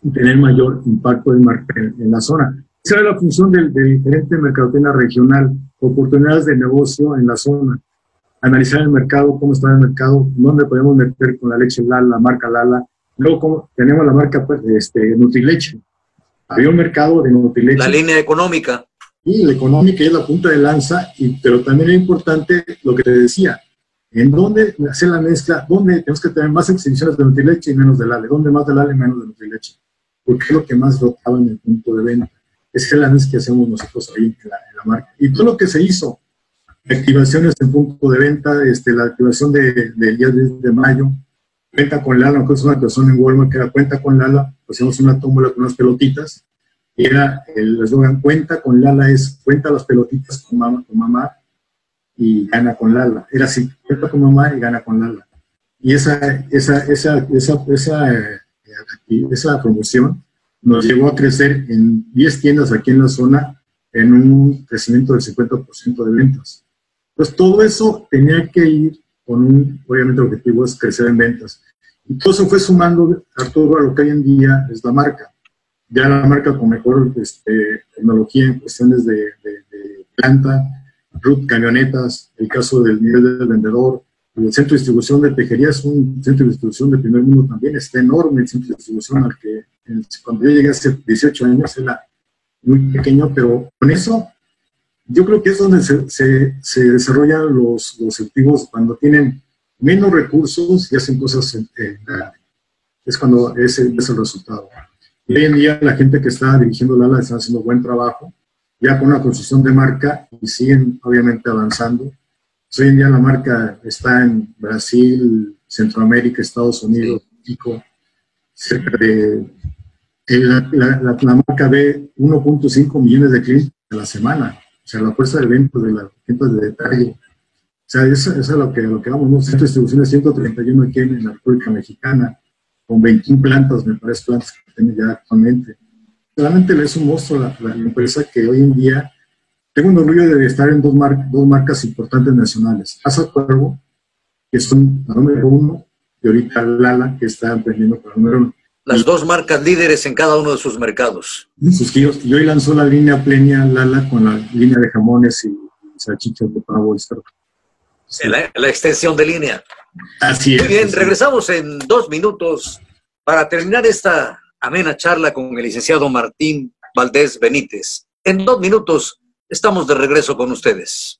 y tener mayor impacto en, en la zona. Esa era la función del, del gerente de mercadotecnia regional, oportunidades de negocio en la zona analizar el mercado, cómo está el mercado, dónde podemos meter con la leche Lala, la marca Lala. Luego cómo, tenemos la marca pues, este, Nutrileche. Había un mercado de Nutrileche. La línea económica. Y la económica es la punta de lanza, y, pero también es importante lo que te decía, en dónde hacer la mezcla, dónde tenemos que tener más exhibiciones de Nutrileche y menos de Lale, dónde más de Lale y menos de Nutrileche, porque es lo que más rotaba en el punto de venta. Esa es la mezcla que hacemos nosotros ahí en la, en la marca. Y todo lo que se hizo, activaciones en punto de venta, este, la activación de- del día 10 de mayo, cuenta con Lala, que es una activación en Walmart que era cuenta con Lala, pusimos una tómbola con unas pelotitas, y era el eslogan cuenta con Lala es cuenta las pelotitas con mamá, con mamá y gana con Lala. Era así, cuenta con mamá y gana con Lala. Y esa, esa, esa, esa, esa, eh, esa promoción nos llevó a crecer en 10 tiendas aquí en la zona en un crecimiento del 50% de ventas. Pues todo eso tenía que ir con un, obviamente el objetivo es crecer en ventas. Y todo eso fue sumando, Arturo, a lo que hoy en día es la marca. ya la marca con mejor este, tecnología en cuestiones de, planta, root, camionetas, el caso del nivel del vendedor, el centro de distribución de tejería es un centro de distribución de primer mundo también, está enorme el centro de distribución al que cuando yo llegué hace 18 años era muy pequeño, pero con eso yo creo que es donde se, se, desarrollan los, los activos cuando tienen menos recursos y hacen cosas en, Es cuando ese es el resultado. Y hoy en día la gente que está dirigiendo Lala está haciendo buen trabajo, ya con la construcción de marca y siguen obviamente avanzando. Hoy en día la marca está en Brasil, Centroamérica, Estados Unidos, México, cerca de... La, la, la marca ve 1.5 millones de clientes a la semana sea, la fuerza de eventos, de la gente de detalle. O sea, eso, es lo que, lo que vamos, ¿no? Centro de distribución de 131 aquí en la República Mexicana, con 21 plantas, me parece, plantas que tiene ya actualmente. Realmente es un monstruo la, la, empresa que hoy en día tengo un orgullo de estar en dos, dos marcas importantes nacionales. Casa Cuervo, que son la número uno, y ahorita Lala, que está emprendiendo para el número uno las dos marcas líderes en cada uno de sus mercados. Sus giros. Y hoy lanzó la línea Plenia Lala con la línea de jamones y salchichas de pavo. La, la extensión de línea. Así es. Muy bien, regresamos en dos minutos para terminar esta amena charla con el licenciado Martín Valdés Benítez. En dos minutos estamos de regreso con ustedes.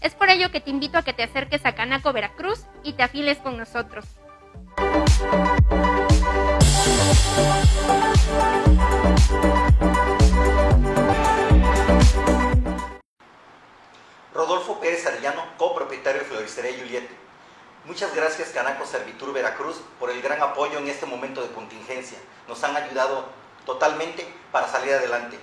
Es por ello que te invito a que te acerques a Canaco Veracruz y te afiles con nosotros. Rodolfo Pérez Arellano, copropietario de Floristería Juliet. Muchas gracias Canaco Servitur Veracruz por el gran apoyo en este momento de contingencia. Nos han ayudado totalmente para salir adelante.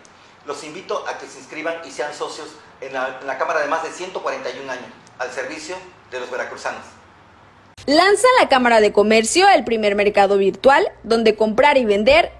Los invito a que se inscriban y sean socios en la, Cámara de más de 141 años, al servicio de los veracruzanos. Lanza la Cámara de Comercio el primer mercado virtual donde comprar y vender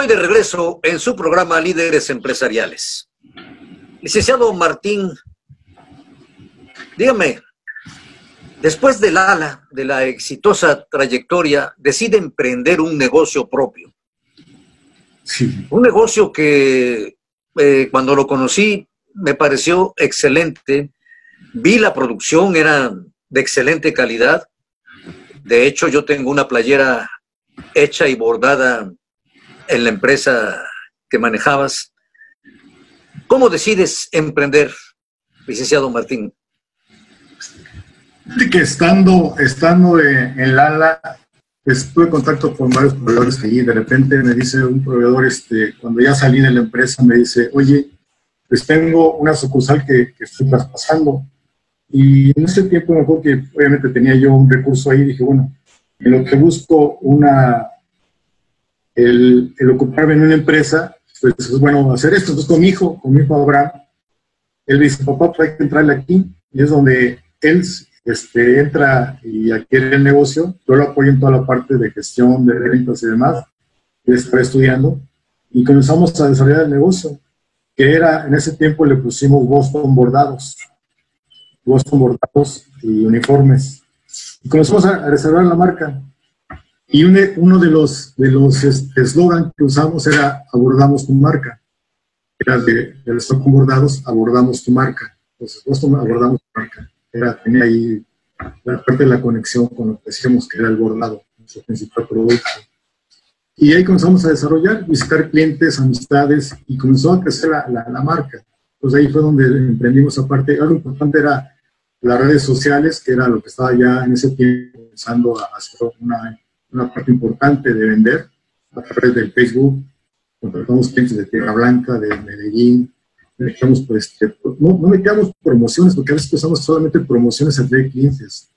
Estoy de regreso en su programa Líderes Empresariales. Licenciado Martín, dígame, después del ala, de la exitosa trayectoria, decide emprender un negocio propio. Sí. Un negocio que eh, cuando lo conocí me pareció excelente. Vi la producción, era de excelente calidad. De hecho, yo tengo una playera hecha y bordada en la empresa que manejabas. ¿Cómo decides emprender, licenciado Martín? que estando, estando en Lala, pues tuve contacto con varios proveedores allí. De repente me dice un proveedor, este, cuando ya salí de la empresa, me dice, oye, pues tengo una sucursal que, estoy traspasando. Y en ese tiempo me acuerdo que obviamente tenía yo un recurso ahí dije, bueno, en lo que busco una, el, ocuparme en una empresa, pues es bueno hacer esto. Entonces con mi hijo, con mi hijo Abraham, él dice, papá, pues hay que entrarle aquí. Y es donde él este, entra y adquiere el negocio, yo lo apoyo en toda la parte de gestión, de ventas y demás, él está estudiando, y comenzamos a desarrollar el negocio, que era, en ese tiempo le pusimos Boston bordados, Boston bordados y uniformes, y comenzamos a, desarrollar la marca. Y uno de los de los eslogan que usamos era abordamos tu marca. Era de, del stock bordados, abordamos tu marca. Entonces, Boston abordamos tu marca era, tenía ahí la parte de la conexión con lo que decíamos que era el bordado, nuestro principal producto. Y ahí comenzamos a desarrollar, visitar clientes, amistades, y comenzó a crecer la, la, marca. Entonces ahí fue donde emprendimos aparte. Algo importante era las redes sociales, que era lo que estaba ya en ese tiempo empezando a hacer una, una parte importante de vender a través del Facebook. Contratamos clientes de Tierra Blanca, de Medellín, metemos, pues, no, no metamos promociones, porque a veces usamos solamente promociones entre clientes.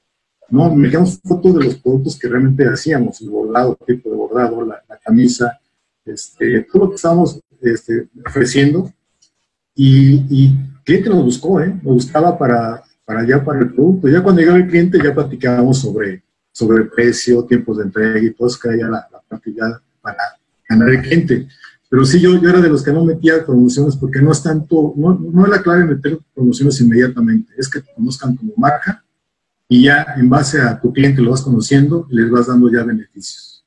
No, metemos fotos de los productos que realmente hacíamos, el bordado, el tipo de bordado, la, camisa, este, todo lo que estábamos este, ofreciendo. Y, y cliente nos buscó, ¿eh? Nos buscaba para, para allá, para el producto. Ya cuando llegaba el cliente, ya platicábamos sobre, sobre el precio, tiempos de entrega y todo eso que la, la parte para ganar el cliente. Pero sí, yo, yo era de los que no metía promociones porque no es tanto, no, no es la clave meter promociones inmediatamente, es que te conozcan como marca y ya en base a tu cliente lo vas conociendo y les vas dando ya beneficios.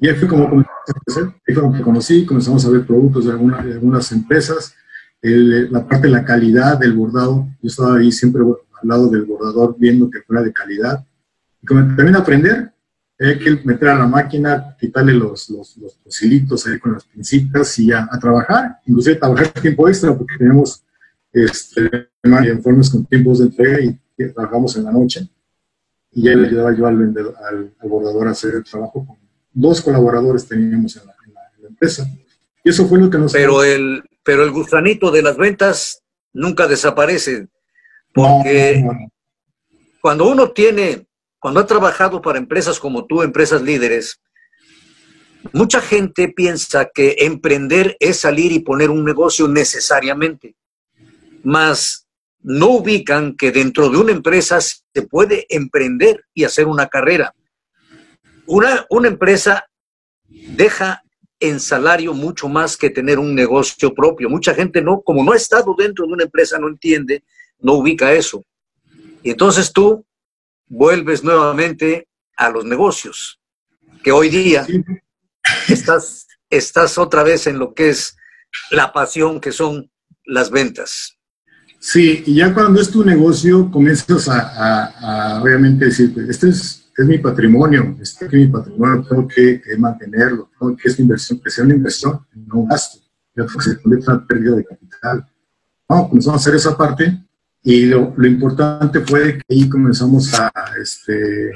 Y ahí fue como comencé a crecer, ahí fue como conocí, comenzamos a ver productos de, alguna, de algunas empresas, la parte de la calidad del bordado, yo estaba ahí siempre al lado del bordador viendo que fuera de calidad. Y como también aprender, hay que meter a la máquina, quitarle los, los, los, hilitos ahí con las pincitas y ya a trabajar, inclusive trabajar tiempo extra porque tenemos este, informes con tiempos de entrega y, trabajamos en la noche y ya le ayudaba yo al, vendedor, al, bordador a hacer el trabajo. Con dos colaboradores teníamos en la, empresa. Y eso fue lo que nos... Pero el, pero el gusanito de las ventas nunca desaparece, porque cuando uno tiene cuando ha trabajado para empresas como tú, empresas líderes, mucha gente piensa que emprender es salir y poner un negocio necesariamente, mas no ubican que dentro de una empresa se puede emprender y hacer una carrera. Una, una empresa deja en salario mucho más que tener un negocio propio. Mucha gente no, como no ha estado dentro de una empresa, no entiende, no ubica eso. Y entonces tú vuelves nuevamente a los negocios, que hoy día estás, estás otra vez en lo que es la pasión que son las ventas. Sí, y ya cuando es tu negocio comienzas a, obviamente decir, pues, este es, es, mi patrimonio, este es mi patrimonio, tengo que, mantenerlo, tengo que es inversión, que sea una inversión, no un gasto, ya que se convierte en una pérdida de capital. No, comenzamos a hacer esa parte y lo, importante fue que ahí comenzamos a, este,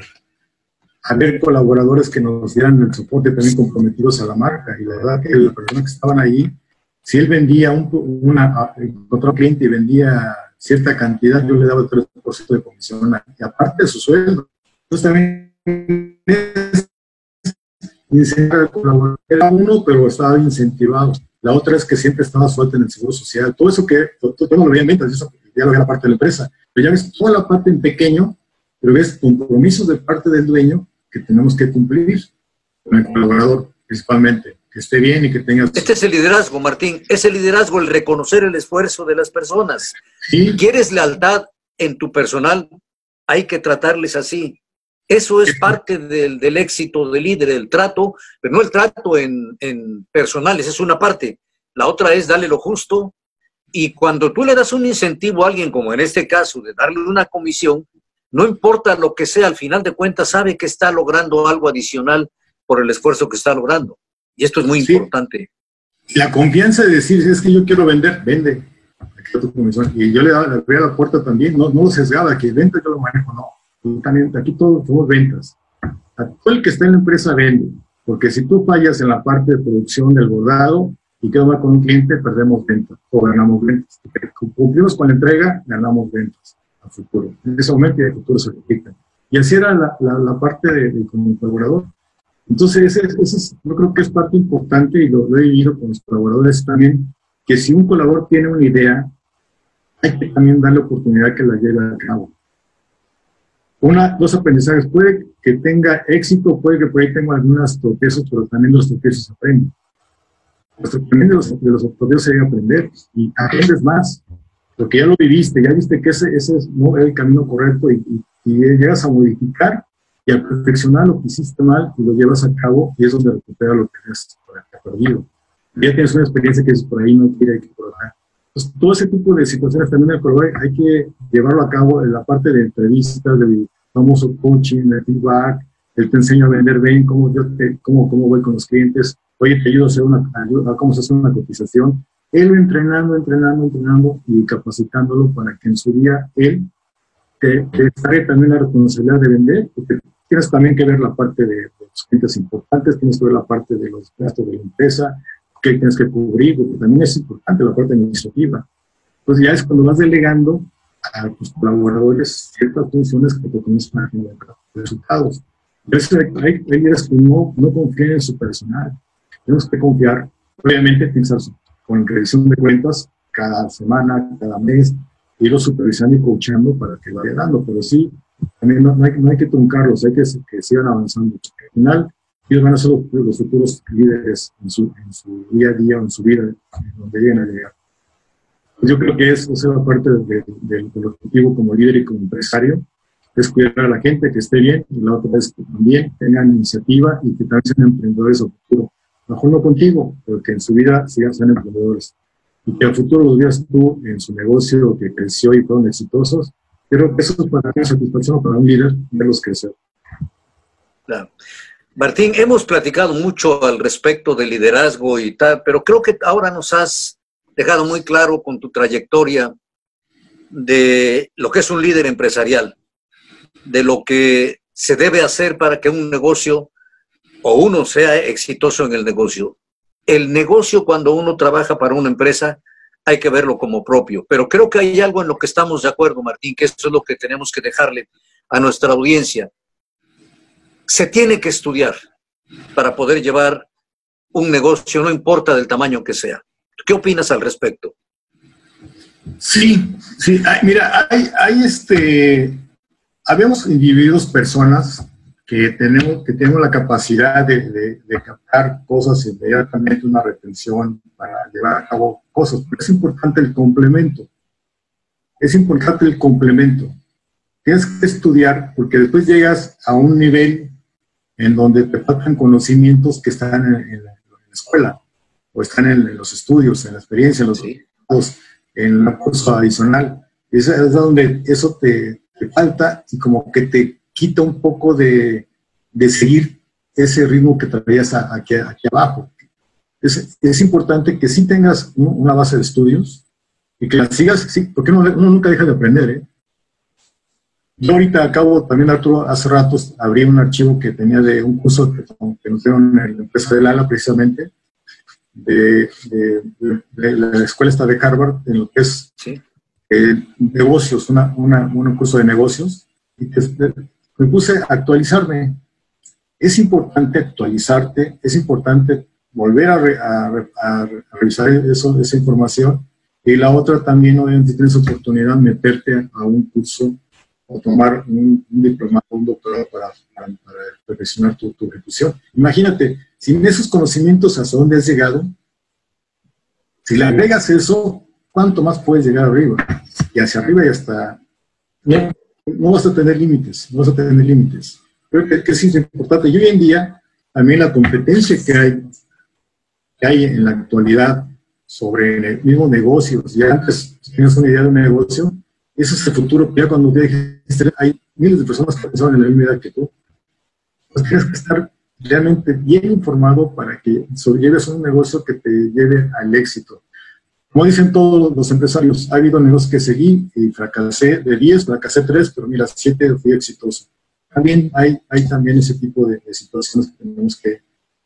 a ver colaboradores que nos dieran el soporte también comprometidos a la marca. Y la verdad que las personas que estaban ahí, si él vendía un, una, otro cliente y vendía cierta cantidad, yo le daba el 3% de comisión, y aparte de su sueldo. Entonces también incentivar colaborador. Era uno, pero estaba incentivado. La otra es que siempre estaba suelta en el seguro social. Todo eso que, todo, todo lo veía en ventas, eso ya lo ve la parte de la empresa, pero ya ves toda la parte en pequeño, pero ves compromisos de parte del dueño que tenemos que cumplir con el colaborador, principalmente, que esté bien y que tenga... Este es el liderazgo, Martín, es el liderazgo, el reconocer el esfuerzo de las personas. Si quieres lealtad en tu personal, hay que tratarles así. Eso es parte del, del éxito del líder, el trato, pero no el trato en, en personales, es una parte. La otra es darle lo justo, y cuando tú le das un incentivo a alguien, como en este caso, de darle una comisión, no importa lo que sea, al final de cuentas sabe que está logrando algo adicional por el esfuerzo que está logrando. Y esto es muy importante. La confianza de decir, es que yo quiero vender, vende. Y yo le daba a la puerta también, no, no sesgaba, que venta yo lo manejo, no. También, aquí todos somos ventas. todo el que está en la empresa vende, porque si tú fallas en la parte de producción del bordado y quedas mal con un cliente, perdemos ventas o ganamos ventas. Cumplimos con la entrega, ganamos ventas a futuro. En ese momento y de futuro se repiten. Y así era la, la, parte de, de, como colaborador. Entonces, ese, ese yo creo que es parte importante y lo, lo he vivido con los colaboradores también, que si un colaborador tiene una idea, hay que también darle oportunidad que la lleve a cabo. Una, dos aprendizajes. Puede que tenga éxito, puede que por ahí tenga algunas tropiezos, pero también los tropiezos aprenden. Nuestro de los, de los tropiezos sería aprender y aprendes más, porque ya lo viviste, ya viste que ese, ese es el camino correcto y, y, llegas a modificar y a perfeccionar lo que hiciste mal y lo llevas a cabo y es donde recuperas lo que has perdido. Ya tienes una experiencia que es por ahí, no quiere que. Entonces, todo ese tipo de situaciones también hay que llevarlo a cabo en la parte de entrevistas, del famoso coaching, de feedback, el te enseño a vender bien, cómo, yo te, cómo, cómo voy con los clientes, oye, te ayudo a hacer una, ayuda, cómo se hace una cotización. Él entrenando, entrenando, entrenando y capacitándolo para que en su día él te, te también la responsabilidad de vender, porque tienes también que ver la parte de, de los clientes importantes, tienes que ver la parte de los gastos de la empresa, que tienes que cubrir, porque también es importante la parte administrativa. Entonces ya es cuando vas delegando a tus colaboradores ciertas funciones que te comienzan a generar resultados. Entonces hay, líderes que no, no confían en su personal. Tenemos que confiar, obviamente pensar con revisión de cuentas cada semana, cada mes, irlo supervisando y coachando para que vaya dando, pero sí, también no, hay, no hay, que truncarlos, hay que que sigan avanzando. Al final, ellos van a ser los, futuros líderes en su, en su, día a día en su vida, donde lleguen a llegar. Pues yo creo que eso es parte del objetivo como líder y como empresario, es cuidar a la gente, que esté bien, y la otra es que también tengan iniciativa y que también sean emprendedores a futuro. Mejor no contigo, pero que en su vida sigan siendo emprendedores. Y que al futuro los veas tú en su negocio que creció y fueron exitosos. Creo que eso es para mí satisfacción para un líder verlos crecer. Claro. Martín, hemos platicado mucho al respecto del liderazgo y tal, pero creo que ahora nos has dejado muy claro con tu trayectoria de lo que es un líder empresarial, de lo que se debe hacer para que un negocio o uno sea exitoso en el negocio. El negocio cuando uno trabaja para una empresa hay que verlo como propio, pero creo que hay algo en lo que estamos de acuerdo, Martín, que eso es lo que tenemos que dejarle a nuestra audiencia se tiene que estudiar para poder llevar un negocio, no importa del tamaño que sea. ¿Qué opinas al respecto? Sí, sí, mira, hay, hay este, habemos individuos, personas que tenemos, que tenemos la capacidad de, de, captar cosas inmediatamente, una retención para llevar a cabo cosas, pero es importante el complemento. Es importante el complemento. Tienes que estudiar porque después llegas a un nivel en donde te faltan conocimientos que están en, la, escuela, o están en, los estudios, en la experiencia, en los en el curso adicional. Es, es donde eso te, falta y como que te quita un poco de, de seguir ese ritmo que traías aquí, aquí abajo. Es, es, importante que sí tengas una base de estudios y que la sigas, sí, porque uno, uno nunca deja de aprender, ¿eh? Yo ahorita acabo, también Arturo, hace rato abrí un archivo que tenía de un curso que, nos dieron en la empresa del ALA precisamente, de, la escuela esta de Harvard, en lo que es eh, negocios, una, un curso de negocios, y me puse a actualizarme. Es importante actualizarte, es importante volver a, a, revisar eso, esa información, y la otra también, obviamente, tienes oportunidad de meterte a un curso o tomar un, un diplomado, un doctorado para, para, perfeccionar tu, tu, ejecución. Imagínate, sin esos conocimientos hasta dónde has llegado, si le agregas eso, ¿cuánto más puedes llegar arriba? Y hacia arriba y hasta... No, no vas a tener límites, no vas a tener límites. Creo que, que es importante. Y hoy en día, también la competencia que hay, que hay en la actualidad sobre el mismo negocio, si antes tienes una idea de un negocio, ese es el futuro. Ya cuando dijiste, hay miles de personas que pensaban en la misma edad que tú. Pues tienes que estar realmente bien informado para que sobrelleves un negocio que te lleve al éxito. Como dicen todos los empresarios, ha habido negocios que seguí y fracasé de 10, fracasé 3, pero mira, 7 fui exitoso. También hay, hay también ese tipo de, situaciones que tenemos que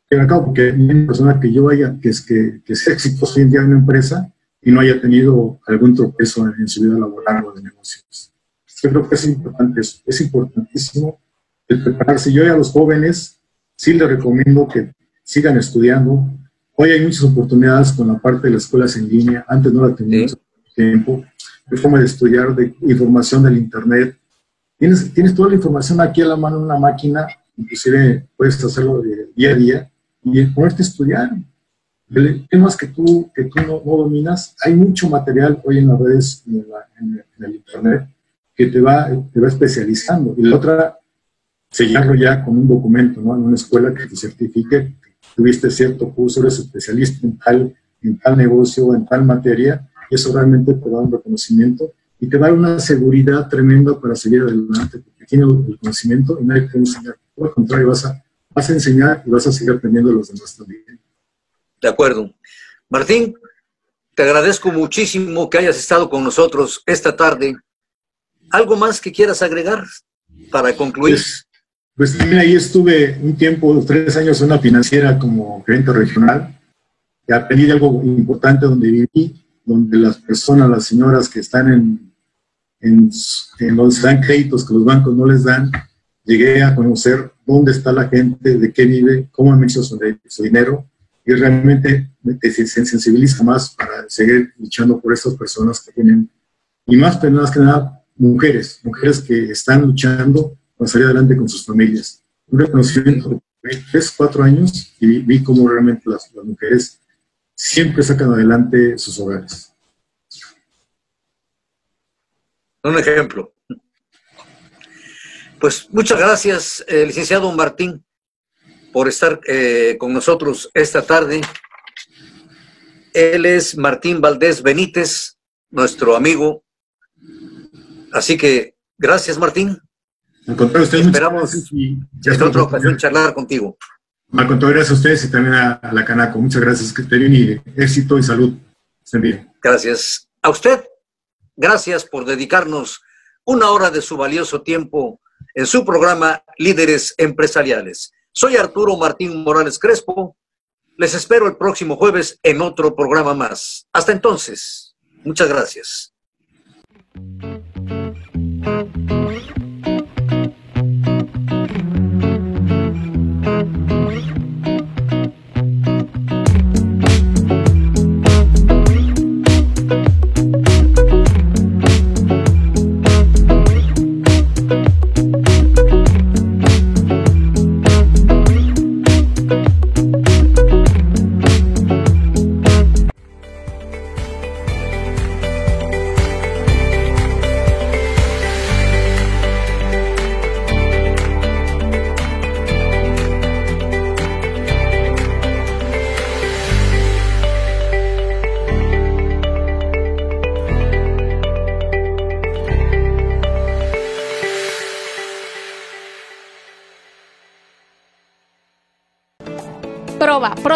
llevar a cabo, porque una persona que yo haya, que, es, que, que sea exitoso hoy en día en una empresa y no haya tenido algún tropezo en, su vida laboral o de negocios. Yo creo que es importante eso, es importantísimo el prepararse. Yo a los jóvenes sí les recomiendo que sigan estudiando, Hoy hay muchas oportunidades con la parte de las escuelas en línea. Antes no la teníamos tiempo. Hay forma de estudiar, de información del Internet. Tienes, tienes toda la información aquí a la mano en una máquina, inclusive puedes hacerlo de día a día y ponerte a estudiar. Temas que tú, que tú no, dominas, hay mucho material hoy en las redes, en, en, el Internet, que te va, te va especializando. Y la otra, sellarlo ya con un documento, ¿no? En una escuela que te certifique tuviste cierto curso, eres especialista en tal, en tal negocio, en tal materia, y eso realmente te da un reconocimiento y te da una seguridad tremenda para seguir adelante, porque tienes el conocimiento y nadie te enseñar. Por el contrario, vas a, vas a enseñar y vas a seguir aprendiendo de los demás también. De acuerdo. Martín, te agradezco muchísimo que hayas estado con nosotros esta tarde. ¿Algo más que quieras agregar para concluir? Pues, pues también ahí estuve un tiempo, tres años en una financiera como gerente regional. Y aprendí de algo importante donde viví, donde las personas, las señoras que están en, en, en los dan créditos que los bancos no les dan, llegué a conocer dónde está la gente, de qué vive, cómo han hecho su, su dinero y realmente te sensibiliza más para seguir luchando por estas personas que tienen, y más personas que nada, mujeres, mujeres que están luchando para salir adelante con sus familias. Un reconocimiento de tres, cuatro años y vi cómo realmente las, mujeres siempre sacan adelante sus hogares. Un ejemplo. Pues muchas gracias, eh, licenciado Martín, por estar eh, con nosotros esta tarde. Él es Martín Valdés Benítez, nuestro amigo. Así que gracias, Martín. Al contrario, ustedes Esperamos en otra ocasión charlar contigo. Al contrario, gracias a ustedes y también a, la Canaco. Muchas gracias, bien y éxito y salud. Estén bien. Gracias. A usted, gracias por dedicarnos una hora de su valioso tiempo en su programa Líderes Empresariales. Soy Arturo Martín Morales Crespo. Les espero el próximo jueves en otro programa más. Hasta entonces, muchas gracias.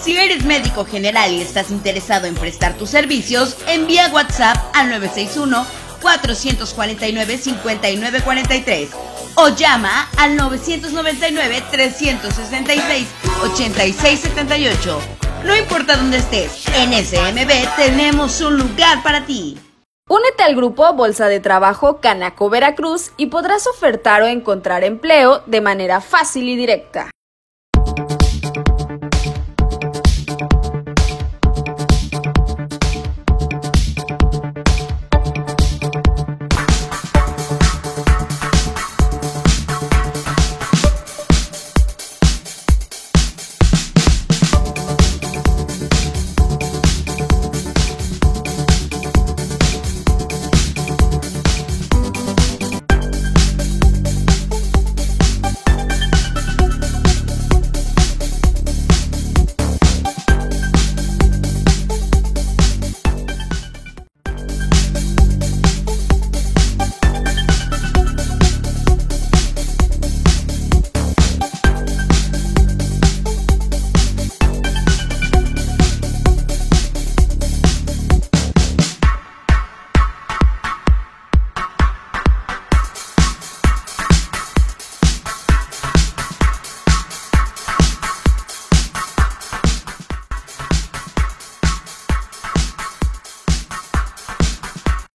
si eres médico general y estás interesado en prestar tus servicios, envía WhatsApp al 961-449-5943 o llama al 999-366-8678. No importa dónde estés, en SMB tenemos un lugar para ti. Únete al grupo Bolsa de Trabajo Canaco Veracruz y podrás ofertar o encontrar empleo de manera fácil y directa.